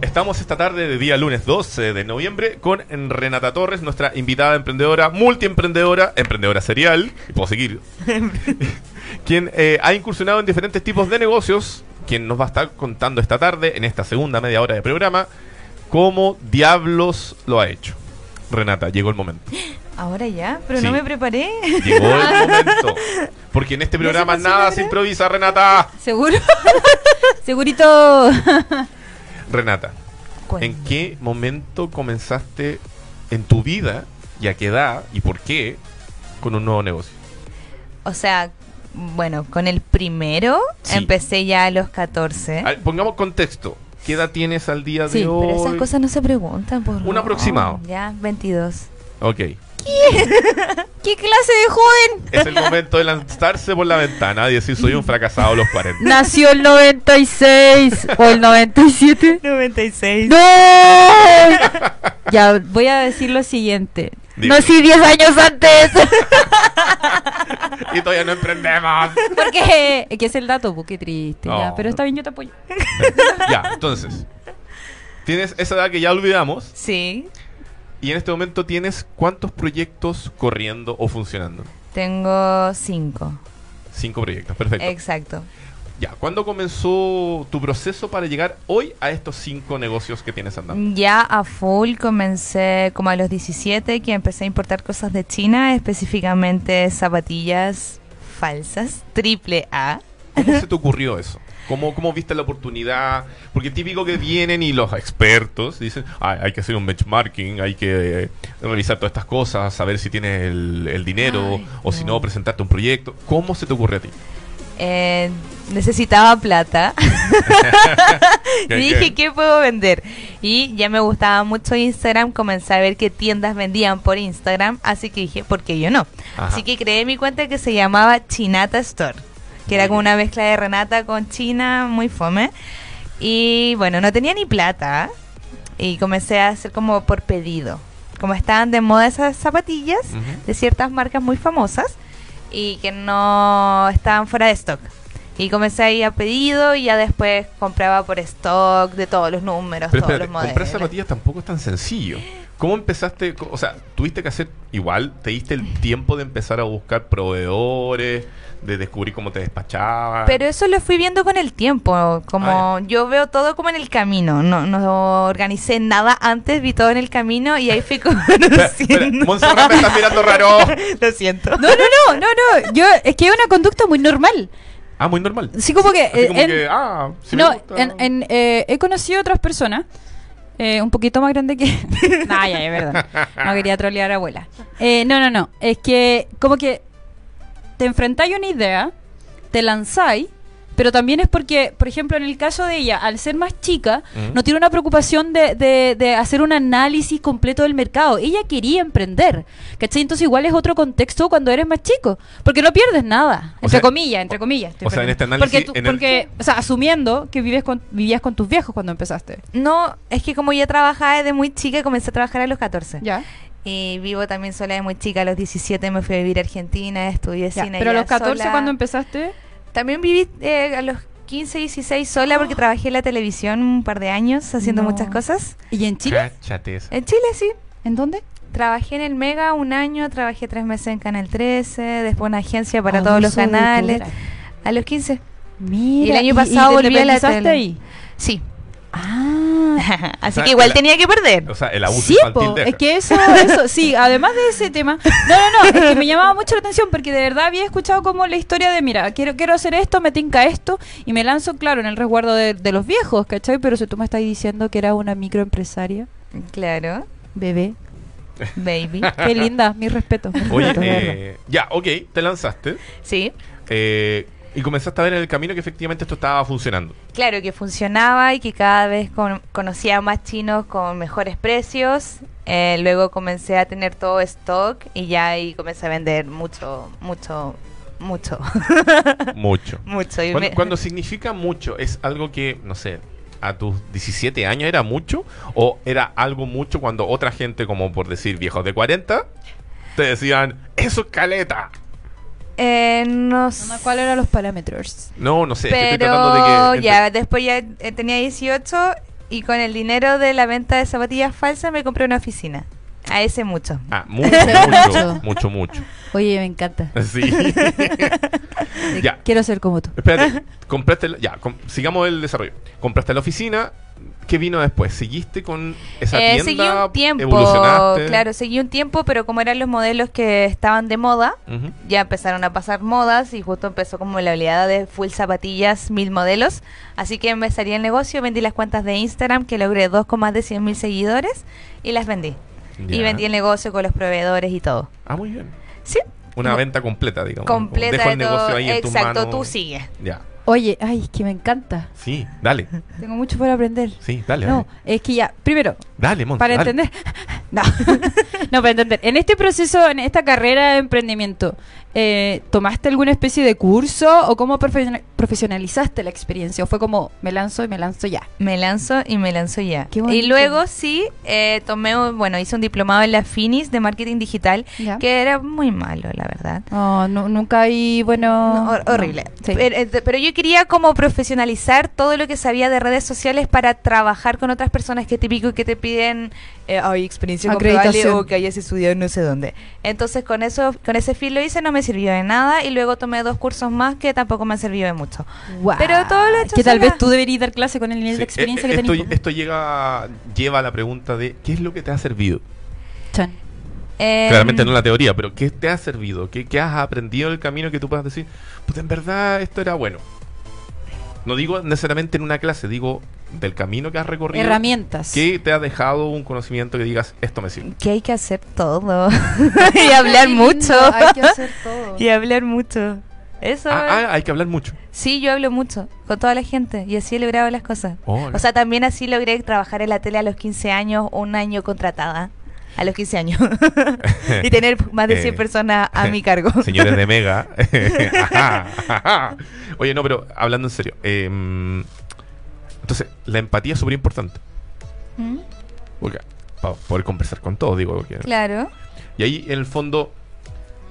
Speaker 3: Estamos esta tarde de día lunes 12 de noviembre con Renata Torres, nuestra invitada emprendedora, multiemprendedora, emprendedora serial, y puedo seguir, quien eh, ha incursionado en diferentes tipos de negocios, quien nos va a estar contando esta tarde, en esta segunda media hora de programa, cómo diablos lo ha hecho. Renata, llegó el momento.
Speaker 4: Ahora ya, pero
Speaker 3: Sí.
Speaker 4: no me preparé.
Speaker 3: Llegó el momento. Porque en este programa nada se improvisa, Renata.
Speaker 2: ¿Seguro? Segurito.
Speaker 3: Renata, ¿En qué momento comenzaste en tu vida y a qué edad y por qué con un nuevo negocio?
Speaker 4: O sea, bueno, con el primero
Speaker 3: Sí.
Speaker 4: empecé ya a los 14.
Speaker 3: A ver, pongamos contexto. ¿Qué edad tienes al día
Speaker 2: Sí,
Speaker 3: de hoy?
Speaker 4: Pero esas cosas no se preguntan por
Speaker 3: Un aproximado.
Speaker 4: Ya, 22.
Speaker 3: Ok.
Speaker 2: ¿Qué clase de joven?
Speaker 3: Es el momento de lanzarse por la ventana y decir soy un fracasado a los 40.
Speaker 2: Nació el 96 o el 97.
Speaker 4: 96.
Speaker 2: ¡No! Ya, voy a decir lo siguiente.
Speaker 3: Dime.
Speaker 2: Nací 10 años antes.
Speaker 3: y todavía no emprendemos.
Speaker 2: Porque es que es el dato, pues, qué triste. ya,
Speaker 3: No.
Speaker 2: pero está bien, yo te apoyo.
Speaker 3: ya, entonces. Tienes esa edad que ya olvidamos
Speaker 4: Sí.
Speaker 3: y en este momento tienes cuántos proyectos corriendo o funcionando.
Speaker 4: Tengo 5.
Speaker 3: Cinco proyectos, perfecto.
Speaker 4: Exacto.
Speaker 3: Ya, ¿cuándo comenzó tu proceso para llegar hoy a estos cinco negocios que tienes andando?
Speaker 4: Ya a full comencé como a los 17 que empecé a importar cosas de China, específicamente zapatillas falsas, triple A.
Speaker 3: ¿Cómo se te ocurrió eso? ¿Cómo, ¿Cómo viste la oportunidad? Porque típico que vienen y los expertos dicen, "Ay, hay que hacer un benchmarking, hay que eh, revisar todas estas cosas, saber si tienes el, el dinero
Speaker 4: Ay,
Speaker 3: o si
Speaker 4: no.
Speaker 3: no, presentarte un proyecto. ¿Cómo se te ocurrió a ti?
Speaker 4: Eh, necesitaba plata. y
Speaker 3: ¿Qué-
Speaker 4: dije,
Speaker 3: qué?
Speaker 4: ¿qué puedo vender? Y ya me gustaba mucho Instagram, comencé a ver qué tiendas vendían por Instagram, así que dije, ¿por qué yo no?
Speaker 3: Ajá.
Speaker 4: Así que creé mi cuenta que se llamaba Chinata Store, que era como una mezcla de Renata con China, muy fome. Y bueno, no tenía ni plata, Y comencé a hacer como por pedido. Como estaban de moda esas zapatillas de ciertas marcas muy famosas y que no estaban fuera de stock. Y comencé a ir a pedido y ya después compraba por stock de todos los números,
Speaker 3: Pero
Speaker 4: todos
Speaker 3: espérate,
Speaker 4: los modelos.
Speaker 3: comprar zapatillas tampoco es tan sencillo. ¿Cómo empezaste? O sea, tuviste que hacer igual, te diste el tiempo de empezar a buscar proveedores, de descubrir cómo te despachabas.
Speaker 4: Pero eso lo fui viendo con el tiempo, como
Speaker 3: Ah,
Speaker 4: yo veo todo como en el camino, no, no organicé nada antes, vi todo en el camino y ahí fui conociendo.
Speaker 3: Montserrat me estás mirando raro.
Speaker 4: Lo siento.
Speaker 2: No, no, no, no, no. Yo, es que es una conducta muy normal.
Speaker 3: Ah, muy normal.
Speaker 2: Así como que.
Speaker 3: Así como
Speaker 2: en-
Speaker 3: que, ah, sí me
Speaker 2: no,
Speaker 3: gusta.
Speaker 2: en, en, eh, he conocido otras personas. eh, un poquito más grande que. nah, ya, ya, perdón. No quería trolear a abuela. Eh, no, no, no. Es que, como que te enfrentáis a una idea, te lanzáis, pero también es porque, por ejemplo, en el caso de ella, al ser más chica, no tiene una preocupación de, de- de hacer un análisis completo del mercado. Ella quería emprender. ¿Cachai? Entonces, igual es otro contexto cuando eres más chico. Porque no pierdes nada.
Speaker 3: O
Speaker 2: Entre
Speaker 3: sea,
Speaker 2: comillas, entre comillas.
Speaker 3: o sea, en este análisis,
Speaker 2: Porque, tú-
Speaker 3: en el-
Speaker 2: porque, o sea, asumiendo que vives con, vivías con tus viejos cuando empezaste.
Speaker 4: No, es que como ya trabajaba desde muy chica, comencé a trabajar a los 14.
Speaker 2: Ya.
Speaker 4: Y vivo también sola de muy chica, a los 17 me fui a vivir a Argentina, estudié
Speaker 2: Ya,
Speaker 4: cine.
Speaker 2: Pero a los 14
Speaker 4: sola.
Speaker 2: cuando empezaste.
Speaker 4: También viví eh, a los 15, 16 sola porque trabajé en la televisión un par de años haciendo
Speaker 2: No.
Speaker 4: muchas cosas.
Speaker 2: ¿Y en Chile?
Speaker 4: En Chile sí.
Speaker 2: ¿En dónde?
Speaker 4: Trabajé en el Mega un año, trabajé tres meses en Canal 13, después una agencia para
Speaker 2: Abuso
Speaker 4: todos los canales. A los 15.
Speaker 2: Mira.
Speaker 4: Y el año
Speaker 2: ¿y-
Speaker 4: pasado
Speaker 2: y
Speaker 4: volví a la tele.
Speaker 2: ahí?
Speaker 4: Sí.
Speaker 2: Ah.
Speaker 4: Así
Speaker 3: O sea,
Speaker 4: que igual
Speaker 3: la-
Speaker 4: tenía que perder.
Speaker 3: O sea, el abuso
Speaker 2: Sí,
Speaker 3: infantil
Speaker 2: es que eso, eso, sí, además de ese tema, no, no, no, es que me llamaba mucho la atención porque de verdad había escuchado como la historia de, mira, quiero, quiero hacer esto, me tinca esto y me lanzo, claro, en el resguardo de, de los viejos, ¿cachai? Pero si tú me estás diciendo que era una microempresaria,
Speaker 4: Claro.
Speaker 2: bebé,
Speaker 4: Baby.
Speaker 2: qué linda, mi respeto.
Speaker 3: Oye, eh, ya, ok, te lanzaste.
Speaker 4: Sí.
Speaker 3: eh, y comenzaste a ver en el camino que efectivamente esto estaba funcionando.
Speaker 4: Claro, que funcionaba y que cada vez con- conocía más chinos con mejores precios. Eh, luego comencé a tener todo stock y ya ahí comencé a vender mucho, mucho, mucho,
Speaker 3: Mucho.
Speaker 4: mucho. Y
Speaker 3: Cuando,
Speaker 4: me-
Speaker 3: cuando significa mucho, ¿es algo que, no sé, a tus 17 años era mucho? ¿O era algo mucho cuando otra gente, como por decir viejos de 40, te decían, eso es caleta?
Speaker 4: Eh, no
Speaker 2: No,
Speaker 4: sé.
Speaker 2: no, ¿Cuáles eran los parámetros?
Speaker 3: No, no sé, estoy
Speaker 4: Pero
Speaker 3: tratando de que...
Speaker 4: ya, después ya eh, tenía 18 y con el dinero de la venta de zapatillas falsas me compré una oficina. A ese mucho.
Speaker 3: Ah, mucho,
Speaker 2: Mucho.
Speaker 3: mucho, mucho, mucho.
Speaker 2: Oye, me encanta.
Speaker 3: Sí. ya.
Speaker 2: Quiero ser como tú.
Speaker 3: Espérate, compraste, la- ya, com- sigamos el desarrollo. Compraste la oficina, ¿qué vino después? ¿Seguiste con esa
Speaker 4: Eh,
Speaker 3: tienda?
Speaker 4: seguí un tiempo, claro, seguí un tiempo, pero como eran los modelos que estaban de moda, ya empezaron a pasar modas y justo empezó como la oleada de full zapatillas, mil modelos. Así que empezaría el negocio, vendí las cuentas de Instagram, que logré dos con más de 100 mil seguidores, y las vendí. Y vendí el negocio con los proveedores y todo.
Speaker 3: Ah, muy bien.
Speaker 4: Sí,
Speaker 3: Una venta completa, digamos.
Speaker 4: completa
Speaker 3: Dejo el
Speaker 4: de todo.
Speaker 3: negocio ahí en tus
Speaker 4: Exacto,
Speaker 3: manos.
Speaker 4: tú sigues.
Speaker 3: Ya.
Speaker 2: Oye, ay, es que me encanta.
Speaker 3: Sí, dale.
Speaker 2: Tengo mucho por aprender.
Speaker 3: Sí, dale,
Speaker 2: No, es que ya, primero,
Speaker 3: dale. Monse,
Speaker 2: para
Speaker 3: dale.
Speaker 2: entender. No. no, para entender. En este proceso, en esta carrera de emprendimiento, eh, ¿tomaste alguna especie de curso o cómo profesiona- profesionalizaste la experiencia? ¿O fue como me lanzo y me lanzo ya?
Speaker 4: Me lanzo y me lanzo ya.
Speaker 2: Qué
Speaker 4: y luego sí, eh, tomé, bueno, hice un diplomado en la Finis de marketing digital,
Speaker 2: ¿Ya?
Speaker 4: que era muy malo, la verdad.
Speaker 2: Oh, no, nunca hay, bueno...
Speaker 4: No, hor-
Speaker 2: no.
Speaker 4: horrible.
Speaker 2: Sí.
Speaker 4: Pero, eh, pero yo quería como profesionalizar todo lo que sabía de redes sociales para trabajar con otras personas que típico que te piden eh, experiencia comprobable o que hayas estudiado no sé dónde. Entonces con eso, con ese fin lo hice, no me sirvió de nada y luego tomé dos cursos más que tampoco me han servido de mucho.
Speaker 2: Guau.
Speaker 4: Pero todo lo he hecho
Speaker 2: Que tal
Speaker 4: sola.
Speaker 2: vez tú deberías dar clase con el nivel
Speaker 3: Sí,
Speaker 2: de experiencia
Speaker 3: eh,
Speaker 2: que
Speaker 3: esto,
Speaker 2: tenés.
Speaker 3: esto llega, lleva a la pregunta de ¿qué es lo que te ha servido?
Speaker 2: Chan.
Speaker 4: Em,
Speaker 3: Claramente no la teoría, pero ¿qué te ha servido? ¿Qué, qué has aprendido en el camino que tú puedas decir? Pues en verdad esto era bueno. No digo necesariamente en una clase, digo del camino que has recorrido.
Speaker 2: Herramientas.
Speaker 3: ¿Qué te ha dejado un conocimiento que digas, esto me sirve?
Speaker 4: que hay que hacer todo y hablar mucho
Speaker 2: Hay que hacer todo.
Speaker 4: y hablar mucho. Eso.
Speaker 3: Ah, ah, hay que hablar mucho.
Speaker 4: Sí, yo hablo mucho con toda la gente y así he logrado las cosas.
Speaker 3: Hola.
Speaker 4: O sea, también así logré trabajar en la tele a los 15 años, un año contratada. A los 15 años. y tener más de 100
Speaker 3: Eh,
Speaker 4: personas a mi cargo.
Speaker 3: Señores de Mega. Ajá, ajá. Oye, no, pero hablando en serio. em, entonces, la empatía es súper importante.
Speaker 4: ¿Mm?
Speaker 3: para poder conversar con todos, digo. porque-
Speaker 4: Claro.
Speaker 3: Y ahí, en el fondo,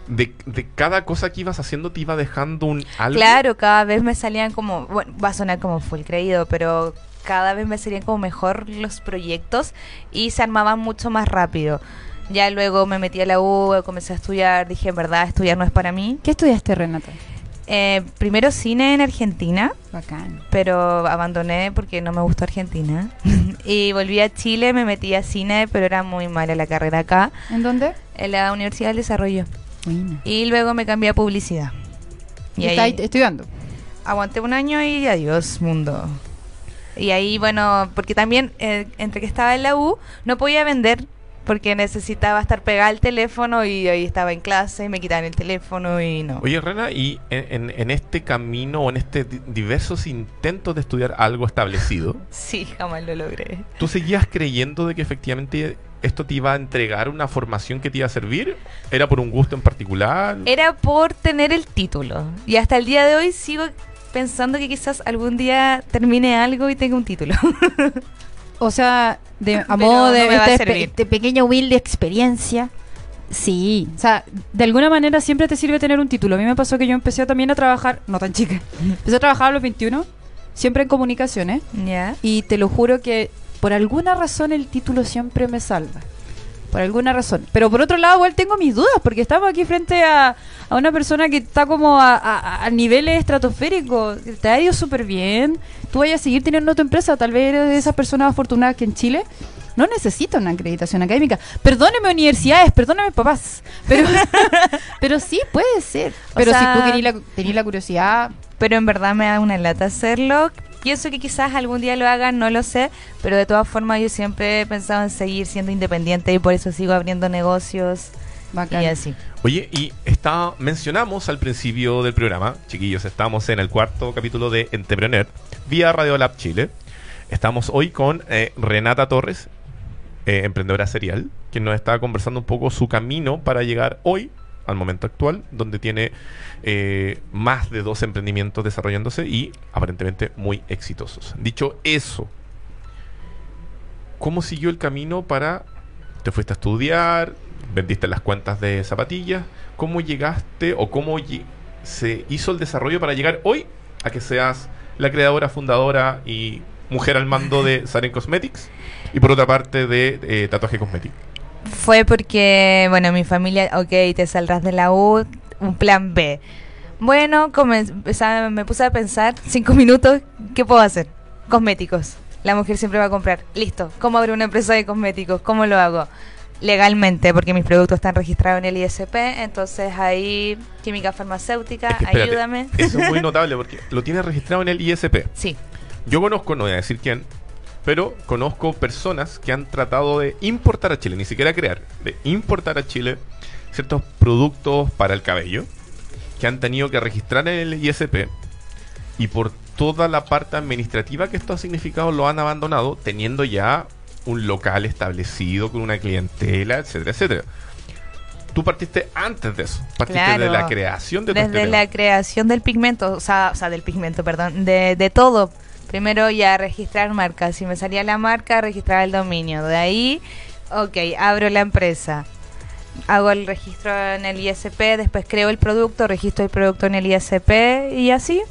Speaker 3: de, de cada cosa que ibas haciendo, te iba dejando un algo.
Speaker 4: Claro, cada vez me salían como, bueno, va a sonar como full creído, pero cada vez me salían como mejor los proyectos y se armaban mucho más rápido. Ya luego me metí a la U, comencé a estudiar, dije, en verdad, estudiar no es para mí.
Speaker 2: ¿Qué estudiaste, Renata?
Speaker 4: Eh, primero cine en Argentina,
Speaker 2: Bacán.
Speaker 4: pero abandoné porque no me gustó Argentina. y volví a Chile, me metí a cine, pero era muy mala la carrera acá,
Speaker 2: ¿En dónde?
Speaker 4: en la Universidad del Desarrollo. Y luego me cambié a publicidad.
Speaker 2: ¿Y
Speaker 4: Y
Speaker 2: está
Speaker 4: ahí
Speaker 2: estudiando?
Speaker 4: aguanté un año y adiós, mundo. Y ahí, bueno, porque también eh, entre que estaba en la U, no podía vender porque necesitaba estar pegada al teléfono y ahí estaba en clase y me quitaban el teléfono y no.
Speaker 3: Oye, Rena, y en, en- en este camino o en este di- diversos intentos de estudiar algo establecido,
Speaker 4: Sí, jamás lo logré.
Speaker 3: ¿tú seguías creyendo de que efectivamente esto te iba a entregar una formación que te iba a servir? ¿Era por un gusto en particular?
Speaker 4: Era por tener el título. Y hasta el día de hoy sigo pensando que quizás algún día termine algo y tenga un título.
Speaker 2: O sea, de, a
Speaker 4: Pero
Speaker 2: modo de,
Speaker 4: no a servir.
Speaker 2: de pequeña humilde experiencia. Sí, o sea, de alguna manera siempre te sirve tener un título. A mí me pasó que yo empecé también a trabajar, no tan chica, empecé a trabajar a los 21, siempre en comunicaciones,
Speaker 4: ¿Ya?
Speaker 2: y te lo juro que por alguna razón el título siempre me salva. Por alguna razón. Pero por otro lado, igual tengo mis dudas, porque estamos aquí frente a, a una persona que está como a, a- a niveles estratosféricos. Te ha ido súper bien. Tú vayas a seguir teniendo tu empresa. Tal vez eres de esas personas afortunadas que en Chile no necesita una acreditación académica. Perdóneme universidades, perdóneme papás. Pero, pero sí, puede ser.
Speaker 4: O
Speaker 2: Pero
Speaker 4: sea-
Speaker 2: si tú tenías la, tenías la curiosidad,
Speaker 4: pero en verdad me da una lata hacerlo. Pienso que quizás algún día lo hagan, no lo sé, pero de todas formas yo siempre he pensado en seguir siendo independiente y por eso sigo abriendo negocios
Speaker 2: bacán.
Speaker 4: y así.
Speaker 3: Oye, y está, mencionamos al principio del programa, chiquillos, estamos en el cuarto capítulo de Entrepreneur, vía Radio Lab Chile. Estamos hoy con eh, Renata Torres, eh, emprendedora serial, quien nos está conversando un poco su camino para llegar hoy al momento actual, donde tiene eh, más de dos emprendimientos desarrollándose y aparentemente muy exitosos. Dicho eso, ¿cómo siguió el camino para... Te fuiste a estudiar, vendiste las cuentas de zapatillas, ¿cómo llegaste o cómo se hizo el desarrollo para llegar hoy a que seas la creadora, fundadora y mujer al mando de Saren Cosmetics? Y por otra parte de eh, Tatuaje Cosmetic.
Speaker 4: Fue porque, bueno, mi familia, ok, te saldrás de la U, un plan B. Bueno, come- o sea, me puse a pensar, cinco minutos, ¿qué puedo hacer? Cosméticos. La mujer siempre va a comprar. Listo. ¿Cómo abro una empresa de cosméticos? ¿Cómo lo hago? Legalmente, porque mis productos están registrados en el ISP, entonces ahí, química farmacéutica,
Speaker 3: Es que espérate,
Speaker 4: ayúdame.
Speaker 3: Eso es muy notable porque lo tienes registrado en el ISP.
Speaker 4: Sí,
Speaker 3: Yo conozco, no voy a decir quién, pero conozco personas que han tratado de importar a Chile, ni siquiera crear, de importar a Chile ciertos productos para el cabello que han tenido que registrar en el ISP y por toda la parte administrativa que esto ha significado lo han abandonado teniendo ya un local establecido con una clientela, etcétera, etcétera. Tú partiste antes de eso, partiste de
Speaker 4: Claro.
Speaker 3: la creación de
Speaker 4: desde
Speaker 3: este
Speaker 4: la
Speaker 3: tema.
Speaker 4: creación del pigmento, o sea, o sea, del pigmento, perdón, de, de todo. Primero ya registrar marca, si me salía la marca, registrar el dominio. De ahí, ok, abro la empresa. Hago el registro en el ISP, después creo el producto, registro el producto en el ISP y así.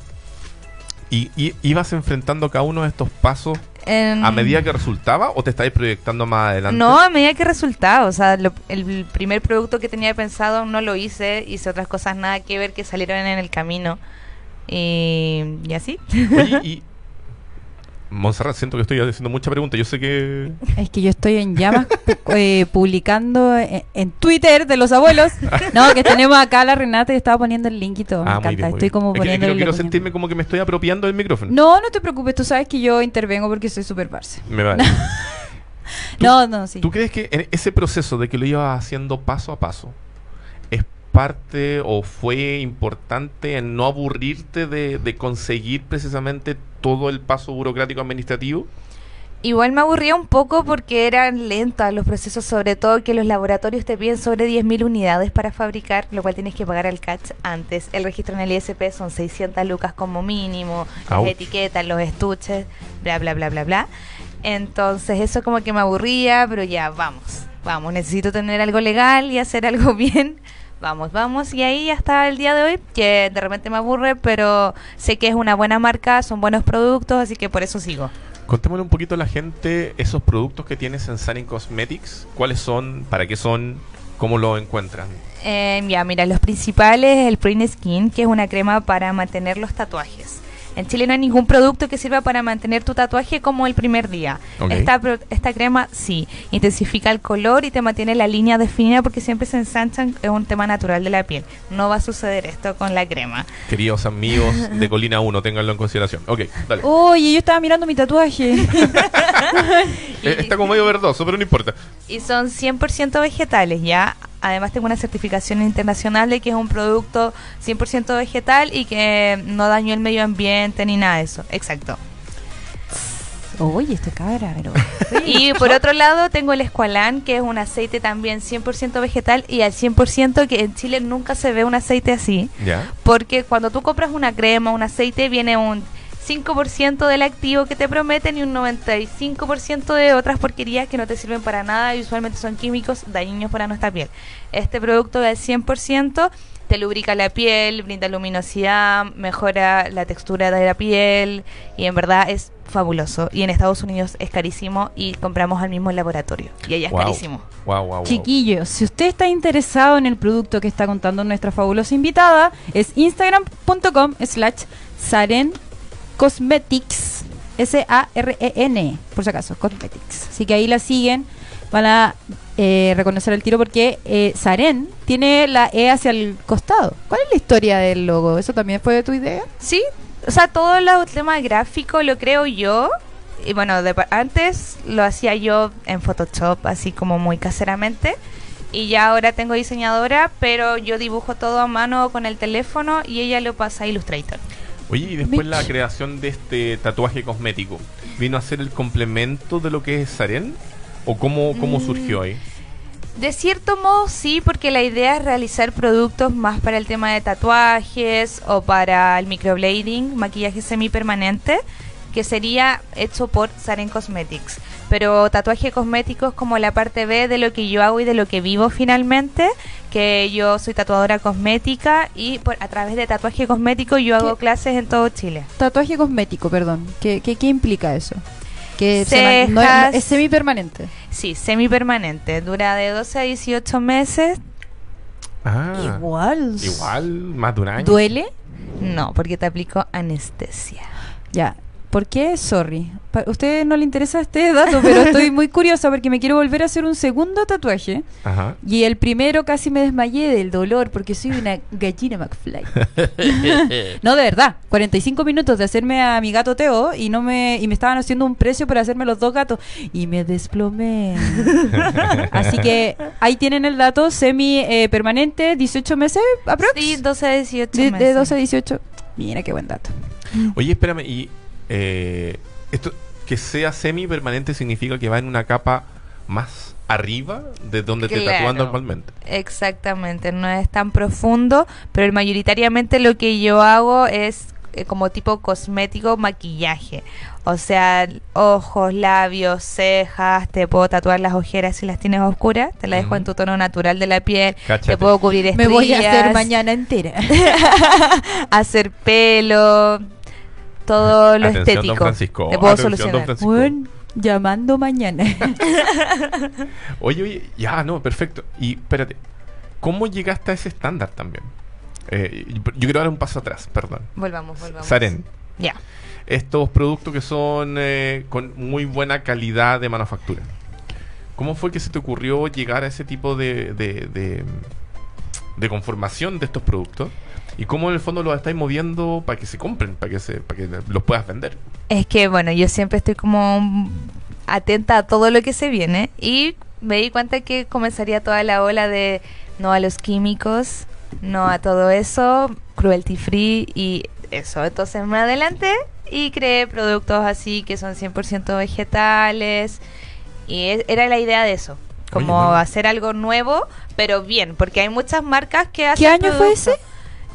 Speaker 3: ¿Y, y ibas enfrentando cada uno de estos pasos
Speaker 4: En-
Speaker 3: ¿A medida que resultaba o te estáis proyectando más adelante?
Speaker 4: No, a medida que resultaba. O sea, lo- el primer producto que tenía pensado no lo hice, hice otras cosas nada que ver que salieron en el camino. Y, y así.
Speaker 3: Oye, y. Montserrat, siento que estoy haciendo mucha pregunta. Yo sé que.
Speaker 2: Es que yo estoy en llamas eh, publicando en, en Twitter de los abuelos. No, que tenemos acá a la Renata y estaba poniendo el link y todo. Me
Speaker 3: Ah, muy
Speaker 2: encanta.
Speaker 3: bien,
Speaker 2: estoy
Speaker 3: bien.
Speaker 2: como
Speaker 3: Es que- es que
Speaker 2: poniendo
Speaker 3: no quiero sentirme como que me estoy apropiando del micrófono.
Speaker 2: No, no te preocupes, tú sabes que yo intervengo porque soy súper parce.
Speaker 3: Me vale. ¿Tú-
Speaker 2: No, no, sí.
Speaker 3: ¿Tú crees que en ese proceso de que lo ibas haciendo paso a paso es parte o fue importante en no aburrirte de, de conseguir precisamente todo el paso burocrático administrativo?
Speaker 4: Igual me aburría un poco porque eran lentas los procesos, sobre todo que los laboratorios te piden sobre 10.000 unidades para fabricar, lo cual tienes que pagar al CATS antes. El registro en el ISP son 600 lucas como mínimo,
Speaker 3: Ouch.
Speaker 4: las etiquetas, los estuches, bla, bla, bla, bla, bla. Entonces eso como que me aburría, pero ya, vamos, vamos, necesito tener algo legal y hacer algo bien. Vamos, vamos, y ahí hasta el día de hoy, que de repente me aburre, pero sé que es una buena marca, son buenos productos, así que por eso sigo.
Speaker 3: Contémosle un poquito a la gente esos productos que tienes en Sarin Cosmetics. ¿Cuáles son? ¿Para qué son? ¿Cómo lo encuentran?
Speaker 4: Eh, ya, mira, los principales, el Print Skin, que es una crema para mantener los tatuajes. En Chile no hay ningún producto que sirva para mantener tu tatuaje como el primer día. Esta crema sí, intensifica el color y te mantiene la línea definida porque siempre se ensanchan, es un tema natural de la piel. No va a suceder esto con la crema.
Speaker 3: Queridos amigos de Colina 1, ténganlo en consideración. Ok, dale.
Speaker 2: Oye, yo estaba mirando mi tatuaje.
Speaker 3: Eh, está como medio verdoso, pero no importa.
Speaker 4: Y son 100% vegetales, ¿ya? Además tengo una certificación internacional de que es un producto 100% vegetal y que no dañó el medio ambiente ni nada de eso. Exacto.
Speaker 2: Oye, este cabra, pero.
Speaker 4: Y por otro lado tengo el Esqualán, que es un aceite también 100% vegetal y al 100% que en Chile nunca se ve un aceite así.
Speaker 3: Ya.
Speaker 4: Porque cuando tú compras una crema, un aceite, viene un 5% del activo que te prometen y un 95% de otras porquerías que no te sirven para nada y usualmente son químicos dañinos para nuestra piel. Este producto del 100% te lubrica la piel, brinda luminosidad, mejora la textura de la piel y en verdad es fabuloso. Y en Estados Unidos es carísimo y compramos al mismo laboratorio. Y allá es
Speaker 3: Wow.
Speaker 4: carísimo.
Speaker 3: Wow, wow, wow.
Speaker 2: Chiquillos, si usted está interesado en el producto que está contando nuestra fabulosa invitada, es instagram.com slash Saren Cosmetics. S-A-R-E-N, por si acaso, Cosmetics. Así que ahí la siguen, van a eh, reconocer el tiro porque eh, Saren tiene la E hacia el costado. ¿Cuál es la historia del logo? ¿Eso también fue de tu idea?
Speaker 4: Sí, o sea, todo el tema gráfico lo creo yo. Y bueno, antes lo hacía yo en Photoshop, así como muy caseramente. Y ya ahora tengo diseñadora, pero yo dibujo todo a mano con el teléfono y ella lo pasa a Illustrator.
Speaker 3: Oye, y después
Speaker 2: Bitch.
Speaker 3: la creación de este tatuaje cosmético, ¿vino a ser el complemento de lo que es Saren? ¿O cómo, cómo
Speaker 4: Mm.
Speaker 3: surgió ahí?
Speaker 4: De cierto modo sí, porque la idea es realizar productos más para el tema de tatuajes o para el microblading, maquillaje semipermanente, que sería hecho por Saren Cosmetics. Pero tatuaje cosmético es como la parte B de lo que yo hago y de lo que vivo finalmente, que yo soy tatuadora cosmética y por, a través de tatuaje cosmético yo hago
Speaker 2: ¿Qué?
Speaker 4: clases en todo Chile.
Speaker 2: Tatuaje cosmético, perdón. ¿Qué, qué, qué implica eso? Que no es-
Speaker 4: Cejas.
Speaker 2: es semipermanente.
Speaker 4: Sí, semipermanente, dura de 12 a 18 meses.
Speaker 3: Ah,
Speaker 2: Igual.
Speaker 3: igual, más de un año.
Speaker 2: ¿Duele?
Speaker 4: No, porque te aplico anestesia.
Speaker 2: Ya. ¿Por qué? Sorry. Pa- a usted no le interesa este dato, pero estoy muy curiosa porque me quiero volver a hacer un segundo tatuaje.
Speaker 3: Ajá.
Speaker 2: Y el primero casi me desmayé del dolor porque soy una gallina McFly. no, de verdad. 45 minutos de hacerme a mi gato Teo y no me y me estaban haciendo un precio para hacerme los dos gatos y me desplomé. Así que ahí tienen el dato semi eh, permanente, 18 meses aprox.
Speaker 4: Sí, 12 a 18
Speaker 2: de,
Speaker 4: meses.
Speaker 2: de 12 a 18. Mira qué buen dato.
Speaker 3: Oye, espérame, y eh, esto que sea semi permanente significa que va en una capa más arriba de donde te
Speaker 4: Claro.
Speaker 3: tatúan normalmente.
Speaker 4: Exactamente, no es tan profundo, pero mayoritariamente lo que yo hago es eh, como tipo cosmético maquillaje. O sea, ojos, labios, cejas, te puedo tatuar las ojeras si las tienes oscuras, te la dejo en tu tono natural de la piel,
Speaker 3: Cáchate.
Speaker 4: te puedo cubrir
Speaker 2: Me
Speaker 4: estrías,
Speaker 2: voy a hacer mañana entera.
Speaker 4: hacer pelo, todo lo
Speaker 3: Atención, don
Speaker 4: estético.
Speaker 3: Francisco,
Speaker 4: Te puedo
Speaker 3: atención, don. Francisco.
Speaker 2: Bueno, llamando mañana.
Speaker 3: Oye, oye, ya, no, perfecto. Y espérate, ¿cómo llegaste a ese estándar también? Eh, yo quiero dar un paso atrás, perdón.
Speaker 4: Volvamos, volvamos.
Speaker 3: Saren,
Speaker 4: Ya.
Speaker 3: estos productos que son eh, con muy buena calidad de manufactura. ¿Cómo fue que se te ocurrió llegar a ese tipo de, de, de, de conformación de estos productos? ¿Y cómo en el fondo los estáis moviendo para que se compren, para que, se, para que los puedas vender?
Speaker 4: Es que, bueno, yo siempre estoy como atenta a todo lo que se viene y me di cuenta que comenzaría toda la ola de no a los químicos, no a todo eso, cruelty free y eso. Entonces me adelanté y creé productos así que son 100% vegetales y e- era la idea de eso. Como
Speaker 3: bueno.
Speaker 4: hacer algo nuevo, pero bien, porque hay muchas marcas que hacen
Speaker 2: ¿Qué año fue ese?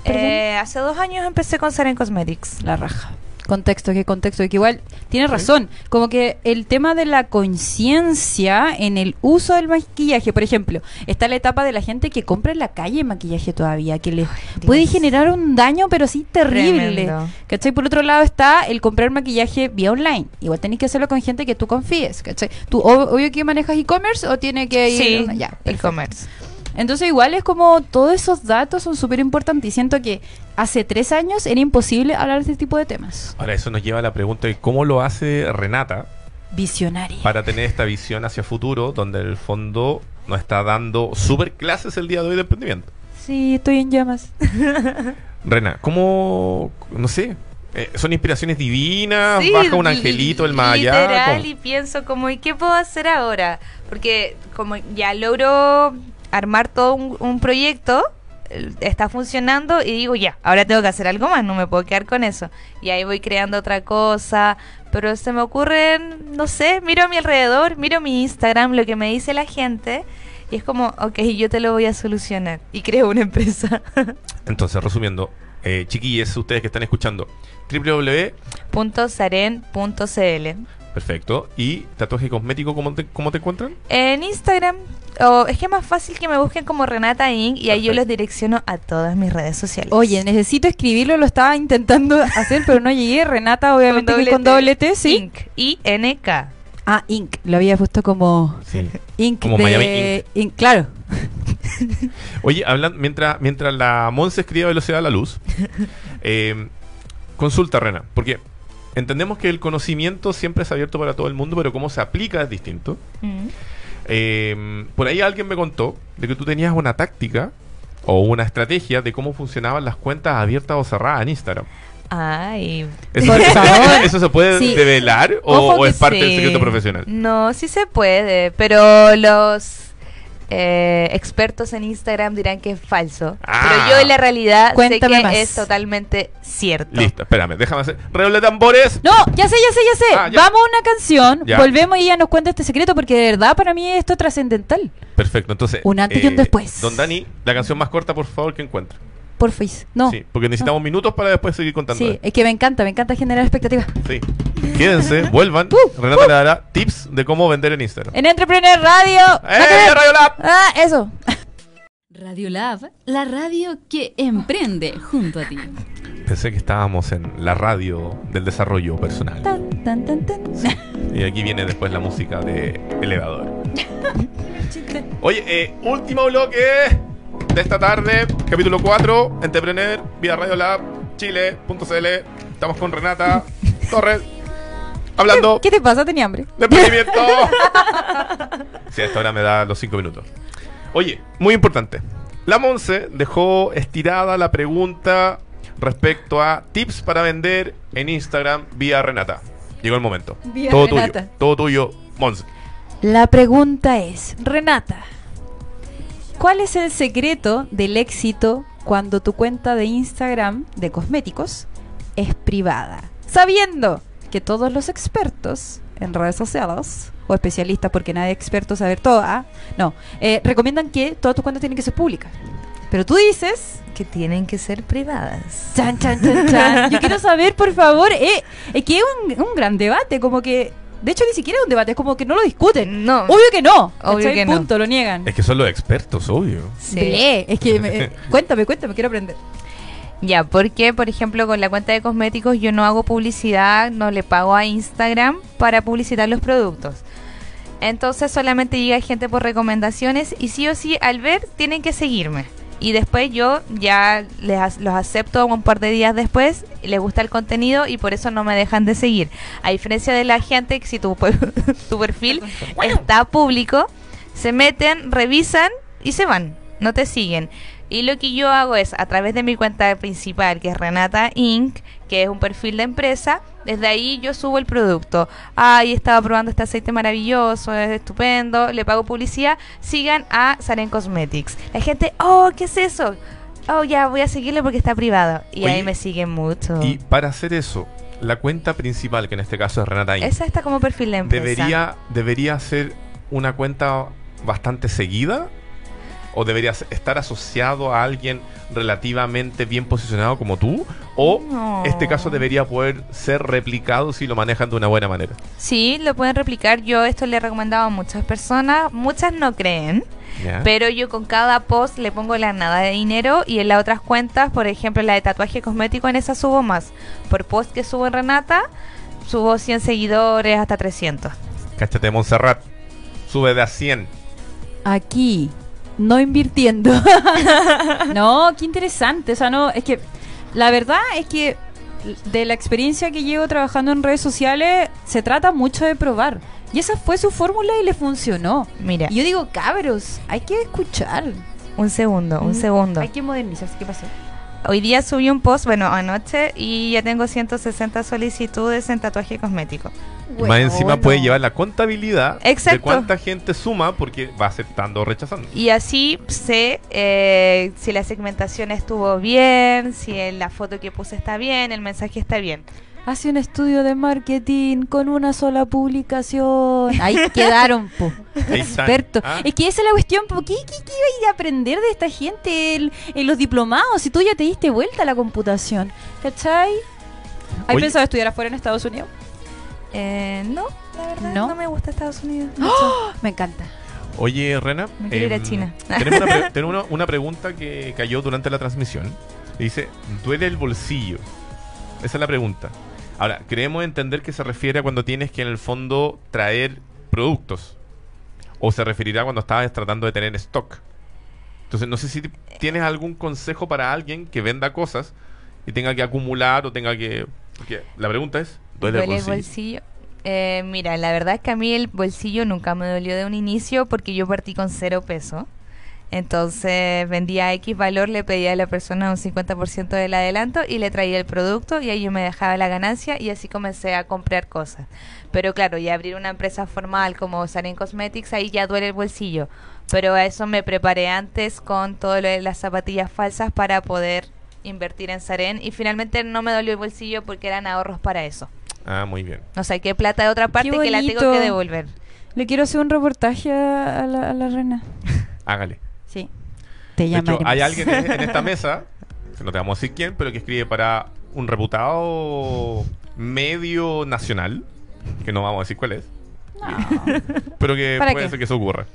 Speaker 4: Eh, hace dos años empecé con Saren Cosmetics.
Speaker 2: La raja. Contexto, qué contexto. Que igual tiene razón. Como que el tema de la conciencia en el uso del maquillaje, por ejemplo, está la etapa de la gente que compra en la calle maquillaje todavía, que le puede
Speaker 4: Dios.
Speaker 2: generar un daño, pero sí terrible.
Speaker 4: Tremendo.
Speaker 2: ¿Cachai? Por otro lado está el comprar maquillaje vía online. Igual tenés que hacerlo con gente que tú confíes, ¿cachai? ¿Tú ob- obvio que manejas e-commerce o tiene que ir?
Speaker 4: Sí,
Speaker 2: ya,
Speaker 4: e-commerce.
Speaker 2: Entonces igual es como todos esos datos son súper importantes y siento que hace tres años era imposible hablar de este tipo de temas.
Speaker 3: Ahora, eso nos lleva a la pregunta de cómo lo hace Renata
Speaker 2: Visionaria.
Speaker 3: para tener esta visión hacia futuro, donde en el fondo nos está dando super clases el día de hoy de emprendimiento.
Speaker 2: Sí, estoy en llamas.
Speaker 3: Rena, ¿cómo, no sé, eh, son inspiraciones divinas?
Speaker 4: Sí,
Speaker 3: ¿Baja un
Speaker 4: li-
Speaker 3: angelito del más allá?
Speaker 4: Literal,
Speaker 3: ¿Cómo?
Speaker 4: y pienso como, ¿y qué puedo hacer ahora? Porque como ya logro armar todo un, un proyecto, está funcionando y digo, ya, ahora tengo que hacer algo más, no me puedo quedar con eso. Y ahí voy creando otra cosa, pero se me ocurren, no sé, miro a mi alrededor, miro mi Instagram, lo que me dice la gente. Y es como, ok, yo te lo voy a solucionar. Y creo una empresa.
Speaker 3: Entonces, resumiendo, eh, chiquillos, ustedes que están escuchando, www,
Speaker 4: Punto saren.cl.
Speaker 3: perfecto, y tatuaje cosmético, ¿cómo te, cómo te encuentran?
Speaker 4: En Instagram, o es que es más fácil que me busquen como Renata Inc. y ahí yo los direcciono a todas mis redes sociales.
Speaker 2: Oye, necesito escribirlo, lo estaba intentando hacer, pero no llegué. Renata, obviamente que con doble T, sí.
Speaker 4: Inc. I-N-K.
Speaker 2: Ah, Inc. Lo había puesto como
Speaker 3: Sí.
Speaker 2: Inc.
Speaker 3: Como
Speaker 2: de-
Speaker 3: Miami
Speaker 2: Inc. Claro.
Speaker 3: Oye, hablan, mientras, mientras la Monse escribe a velocidad de la luz, eh, consulta, Rena, porque entendemos que el conocimiento siempre es abierto para todo el mundo, pero cómo se aplica es distinto.
Speaker 4: Mm.
Speaker 3: Eh, por ahí alguien me contó de que tú tenías una táctica o una estrategia de cómo funcionaban las cuentas abiertas o cerradas en Instagram.
Speaker 4: Ay.
Speaker 3: ¿Eso,
Speaker 2: Por favor.
Speaker 3: ¿eso se puede
Speaker 2: Sí.
Speaker 3: develar o, es parte del secreto profesional?
Speaker 4: No, sí se puede, pero los eh, expertos en Instagram dirán que es falso.
Speaker 3: Ah.
Speaker 4: Pero yo en la realidad
Speaker 2: Cuéntame
Speaker 4: sé que
Speaker 2: más.
Speaker 4: es totalmente cierto.
Speaker 3: Listo, espérame, déjame hacer. Redoble de tambores.
Speaker 2: No, ya sé, ya sé, ya sé.
Speaker 3: Ah, ya.
Speaker 2: Vamos a una canción,
Speaker 3: Ya.
Speaker 2: volvemos y ella nos cuenta este secreto porque de verdad para mí esto es trascendental.
Speaker 3: Perfecto, entonces. eh,
Speaker 2: Un antes y un después.
Speaker 3: Don Dani, la canción más corta, por favor, que encuentre.
Speaker 2: Por face. No.
Speaker 3: Sí, porque necesitamos minutos para después seguir contando.
Speaker 2: Sí, es que me encanta, me encanta generar expectativas.
Speaker 3: Sí. Quédense, vuelvan.
Speaker 2: Uh,
Speaker 3: Renata le dará tips de cómo vender en Instagram.
Speaker 2: En Entrepreneur Radio.
Speaker 3: ¡Eh, Radio Lab!
Speaker 2: Ah, eso.
Speaker 1: Radiolab, la radio que emprende junto a ti.
Speaker 3: Pensé que estábamos en la radio del desarrollo personal.
Speaker 2: Tan, tan, tan, tan.
Speaker 3: Y aquí viene después la música de Elevador. Oye, eh, último bloque de esta tarde, capítulo 4, Entrepreneur, vía Radio Lab, Chile.cl. Estamos con Renata Torres, hablando
Speaker 2: ¿Qué te pasa? Tenía hambre.
Speaker 3: de emprendimiento. Sí, a esta hora me da los 5 minutos. Oye, muy importante. La Monse dejó estirada la pregunta respecto a tips para vender en Instagram vía Renata. Llegó el momento.
Speaker 2: Vía
Speaker 3: todo
Speaker 2: Renata.
Speaker 3: tuyo. Todo tuyo, Monse.
Speaker 2: La pregunta es, Renata, ¿cuál es el secreto del éxito cuando tu cuenta de Instagram de cosméticos es privada? Sabiendo que todos los expertos en redes sociales, o especialistas, porque nadie es experto saber todo, ah, no, eh, recomiendan que todas tus cuentas tienen que ser públicas. Pero tú dices,
Speaker 4: Que tienen que ser privadas.
Speaker 2: chan, chan, chan, chan, yo quiero saber, por favor, eh, es que es un, un gran debate, como que, de hecho ni siquiera es un debate, es como que no lo discuten.
Speaker 4: No.
Speaker 2: Obvio que no.
Speaker 4: Obvio que no.
Speaker 2: Punto, lo niegan.
Speaker 3: Es que son los expertos, obvio.
Speaker 4: Sí.
Speaker 2: Bleh, es que me- eh, cuéntame, cuéntame, quiero aprender.
Speaker 4: Ya, porque por ejemplo con la cuenta de cosméticos yo no hago publicidad, no le pago a Instagram para publicitar los productos. Entonces solamente llega gente por recomendaciones y sí o sí al ver tienen que seguirme. Y después yo ya les, los acepto un par de días después, les gusta el contenido y por eso no me dejan de seguir. A diferencia de la gente, que si tu, tu perfil está público, se meten, revisan y se van, no te siguen. Y lo que yo hago es, a través de mi cuenta principal, que es Renata Inc., que es un perfil de empresa, desde ahí yo subo el producto. Ay, estaba probando este aceite maravilloso, es estupendo, le pago publicidad, sigan a Saren Cosmetics. La gente, oh, ¿qué es eso? Oh, ya, voy a seguirle porque está privado. Y
Speaker 3: Oye,
Speaker 4: ahí me siguen mucho.
Speaker 3: Y para hacer eso, la cuenta principal, que en este caso es Renata Inc.,
Speaker 4: Esa está como perfil de empresa.
Speaker 3: debería, debería ser una cuenta bastante seguida. ¿O deberías estar asociado a alguien relativamente bien posicionado como tú? ¿O
Speaker 4: No.
Speaker 3: este caso debería poder ser replicado si lo manejan de una buena manera?
Speaker 4: Sí, lo pueden replicar. Yo esto le he recomendado a muchas personas. Muchas no creen. Pero yo con cada post le pongo la nada de dinero y en las otras cuentas, por ejemplo la de tatuaje cosmético, en esa subo más. Por post que subo en Renata, subo 100 seguidores hasta 300.
Speaker 3: Cáchate, Montserrat. Sube de a 100.
Speaker 2: Aquí, no invirtiendo. no, qué interesante. O sea, no, es que la verdad es que de la experiencia que llevo trabajando en redes sociales, se trata mucho de probar. Y esa fue su fórmula y le funcionó.
Speaker 4: Mira,
Speaker 2: Y yo digo, cabros, hay que escuchar.
Speaker 4: un segundo, un
Speaker 2: Mm,
Speaker 4: segundo.
Speaker 2: Hay que modernizarse. ¿Qué pasó?
Speaker 4: Hoy día subí un post, bueno, anoche, y ya tengo 160 solicitudes en tatuaje cosmético.
Speaker 3: Más encima puede llevar la contabilidad de
Speaker 4: Exacto.
Speaker 3: cuánta gente suma porque va aceptando o rechazando.
Speaker 4: Y así sé eh, si la segmentación estuvo bien, si la foto que puse está bien, el mensaje está bien.
Speaker 2: Hace un estudio de marketing con una sola publicación. Ahí quedaron, po. Expertos.
Speaker 3: Ah,
Speaker 2: Es que esa es la cuestión. po. ¿Qué, qué, qué iba a ir a aprender de esta gente el- en los diplomados? Si tú ya te diste vuelta a la computación. ¿Cachai? ¿Has
Speaker 3: Oye.
Speaker 2: pensado estudiar afuera en Estados Unidos?
Speaker 4: Eh, no, la verdad,
Speaker 2: ¿No?
Speaker 4: no, me gusta Estados Unidos.
Speaker 2: ¡Oh! Me encanta.
Speaker 3: Oye, Rena.
Speaker 4: Me quiero ir a
Speaker 3: em,
Speaker 4: China.
Speaker 3: Tenemos, una, pre- tenemos una- una pregunta que cayó durante la transmisión. Dice, ¿duele el bolsillo? Esa es la pregunta. Ahora, creemos entender que se refiere a cuando tienes que en el fondo traer productos. O se referirá cuando estabas tratando de tener stock. Entonces, no sé si tienes algún consejo para alguien que venda cosas y tenga que acumular o tenga que... porque la pregunta es, ¿duele,
Speaker 4: ¿Duele
Speaker 3: el
Speaker 4: el
Speaker 3: bolsillo?
Speaker 4: bolsillo? Eh, mira, la verdad es que a mí el bolsillo nunca me dolió de un inicio porque yo partí con cero peso. Entonces vendía X valor, le pedía a la persona un 50% del adelanto y le traía el producto y ahí yo me dejaba la ganancia y así comencé a comprar cosas. Pero claro, ya abrir una empresa formal como Saren Cosmetics, ahí ya duele el bolsillo. Pero a eso me preparé antes con todo lo de las zapatillas falsas para poder invertir en Saren y finalmente no me dolió el bolsillo porque eran ahorros para eso.
Speaker 3: Ah, muy bien.
Speaker 4: No sé, qué plata de otra parte que la tengo que devolver.
Speaker 2: Le quiero hacer un reportaje a, a la, a la reina.
Speaker 3: Hágale.
Speaker 2: Sí. Te
Speaker 3: De hecho,
Speaker 2: llamaremos.
Speaker 3: hay alguien en, esta mesa, que no te vamos a decir quién, pero que escribe para un reputado medio nacional, que no vamos a decir cuál es, pero que
Speaker 2: ¿Para
Speaker 3: puede
Speaker 2: qué?
Speaker 3: ser que eso ocurra.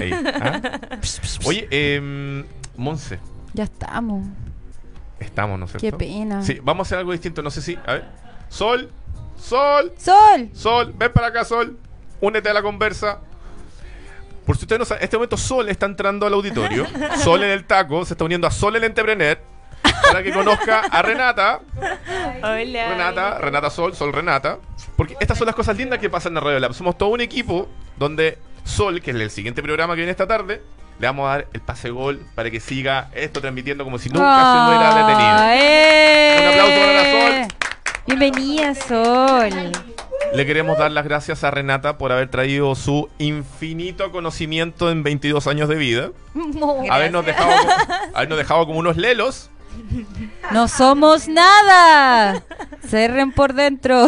Speaker 3: Ahí, ¿ah? Oye, eh, Monse,
Speaker 2: Ya estamos.
Speaker 3: estamos, ¿no es
Speaker 2: Qué pena.
Speaker 3: Sí, vamos a hacer algo distinto, no sé si... A ver. Sol, Sol,
Speaker 2: ¡Sol!
Speaker 3: Sol, ven para acá, Sol. Únete a la conversa. Por si ustedes no saben, en este momento Sol está entrando al auditorio. Sol en el taco, se está uniendo a Sol el entrepreneur. Para que conozca a Renata.
Speaker 4: Hola.
Speaker 3: Renata, Renata Sol, Sol Renata. Porque estas son las cosas lindas que pasan en Radio Lab. Somos todo un equipo donde Sol, que es el siguiente programa que viene esta tarde, le vamos a dar el pase gol para que siga esto transmitiendo como si nunca se hubiera detenido.
Speaker 2: Ah, ¡eh!
Speaker 3: Un aplauso para Sol.
Speaker 2: Bienvenida, Sol.
Speaker 3: Le queremos dar las gracias a Renata por haber traído su infinito conocimiento en 22 años de vida. Habernos dejado, habernos dejado como unos lelos.
Speaker 2: No somos nada. Cerren por dentro.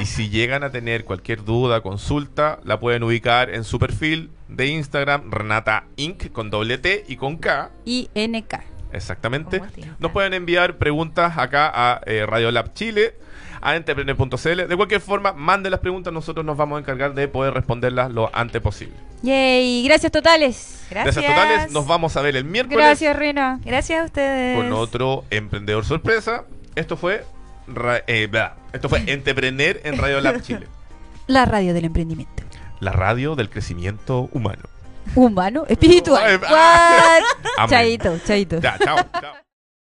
Speaker 3: Y si llegan a tener cualquier duda, consulta, la pueden ubicar en su perfil de Instagram, Renata Inc. con doble T y con K.
Speaker 2: Y NK.
Speaker 3: Exactamente.
Speaker 4: ¿Cómo te
Speaker 3: Nos pueden enviar preguntas acá a eh, Radio Lab Chile, a entrepreneur.cl. De cualquier forma, manden las preguntas, nosotros nos vamos a encargar de poder responderlas lo antes posible.
Speaker 2: Yay. Gracias totales.
Speaker 4: Gracias.
Speaker 3: Gracias totales. Nos vamos a ver el miércoles
Speaker 2: Gracias, Reina.
Speaker 4: Gracias a ustedes.
Speaker 3: con otro emprendedor sorpresa. Esto fue eh, esto fue Entrepreneur en Radio Lab Chile,
Speaker 2: La radio del emprendimiento.
Speaker 3: la radio del crecimiento humano.
Speaker 2: Humano, espiritual.
Speaker 3: Ay, ah.
Speaker 2: Chaito, chaito.
Speaker 3: Ya, chao, chao.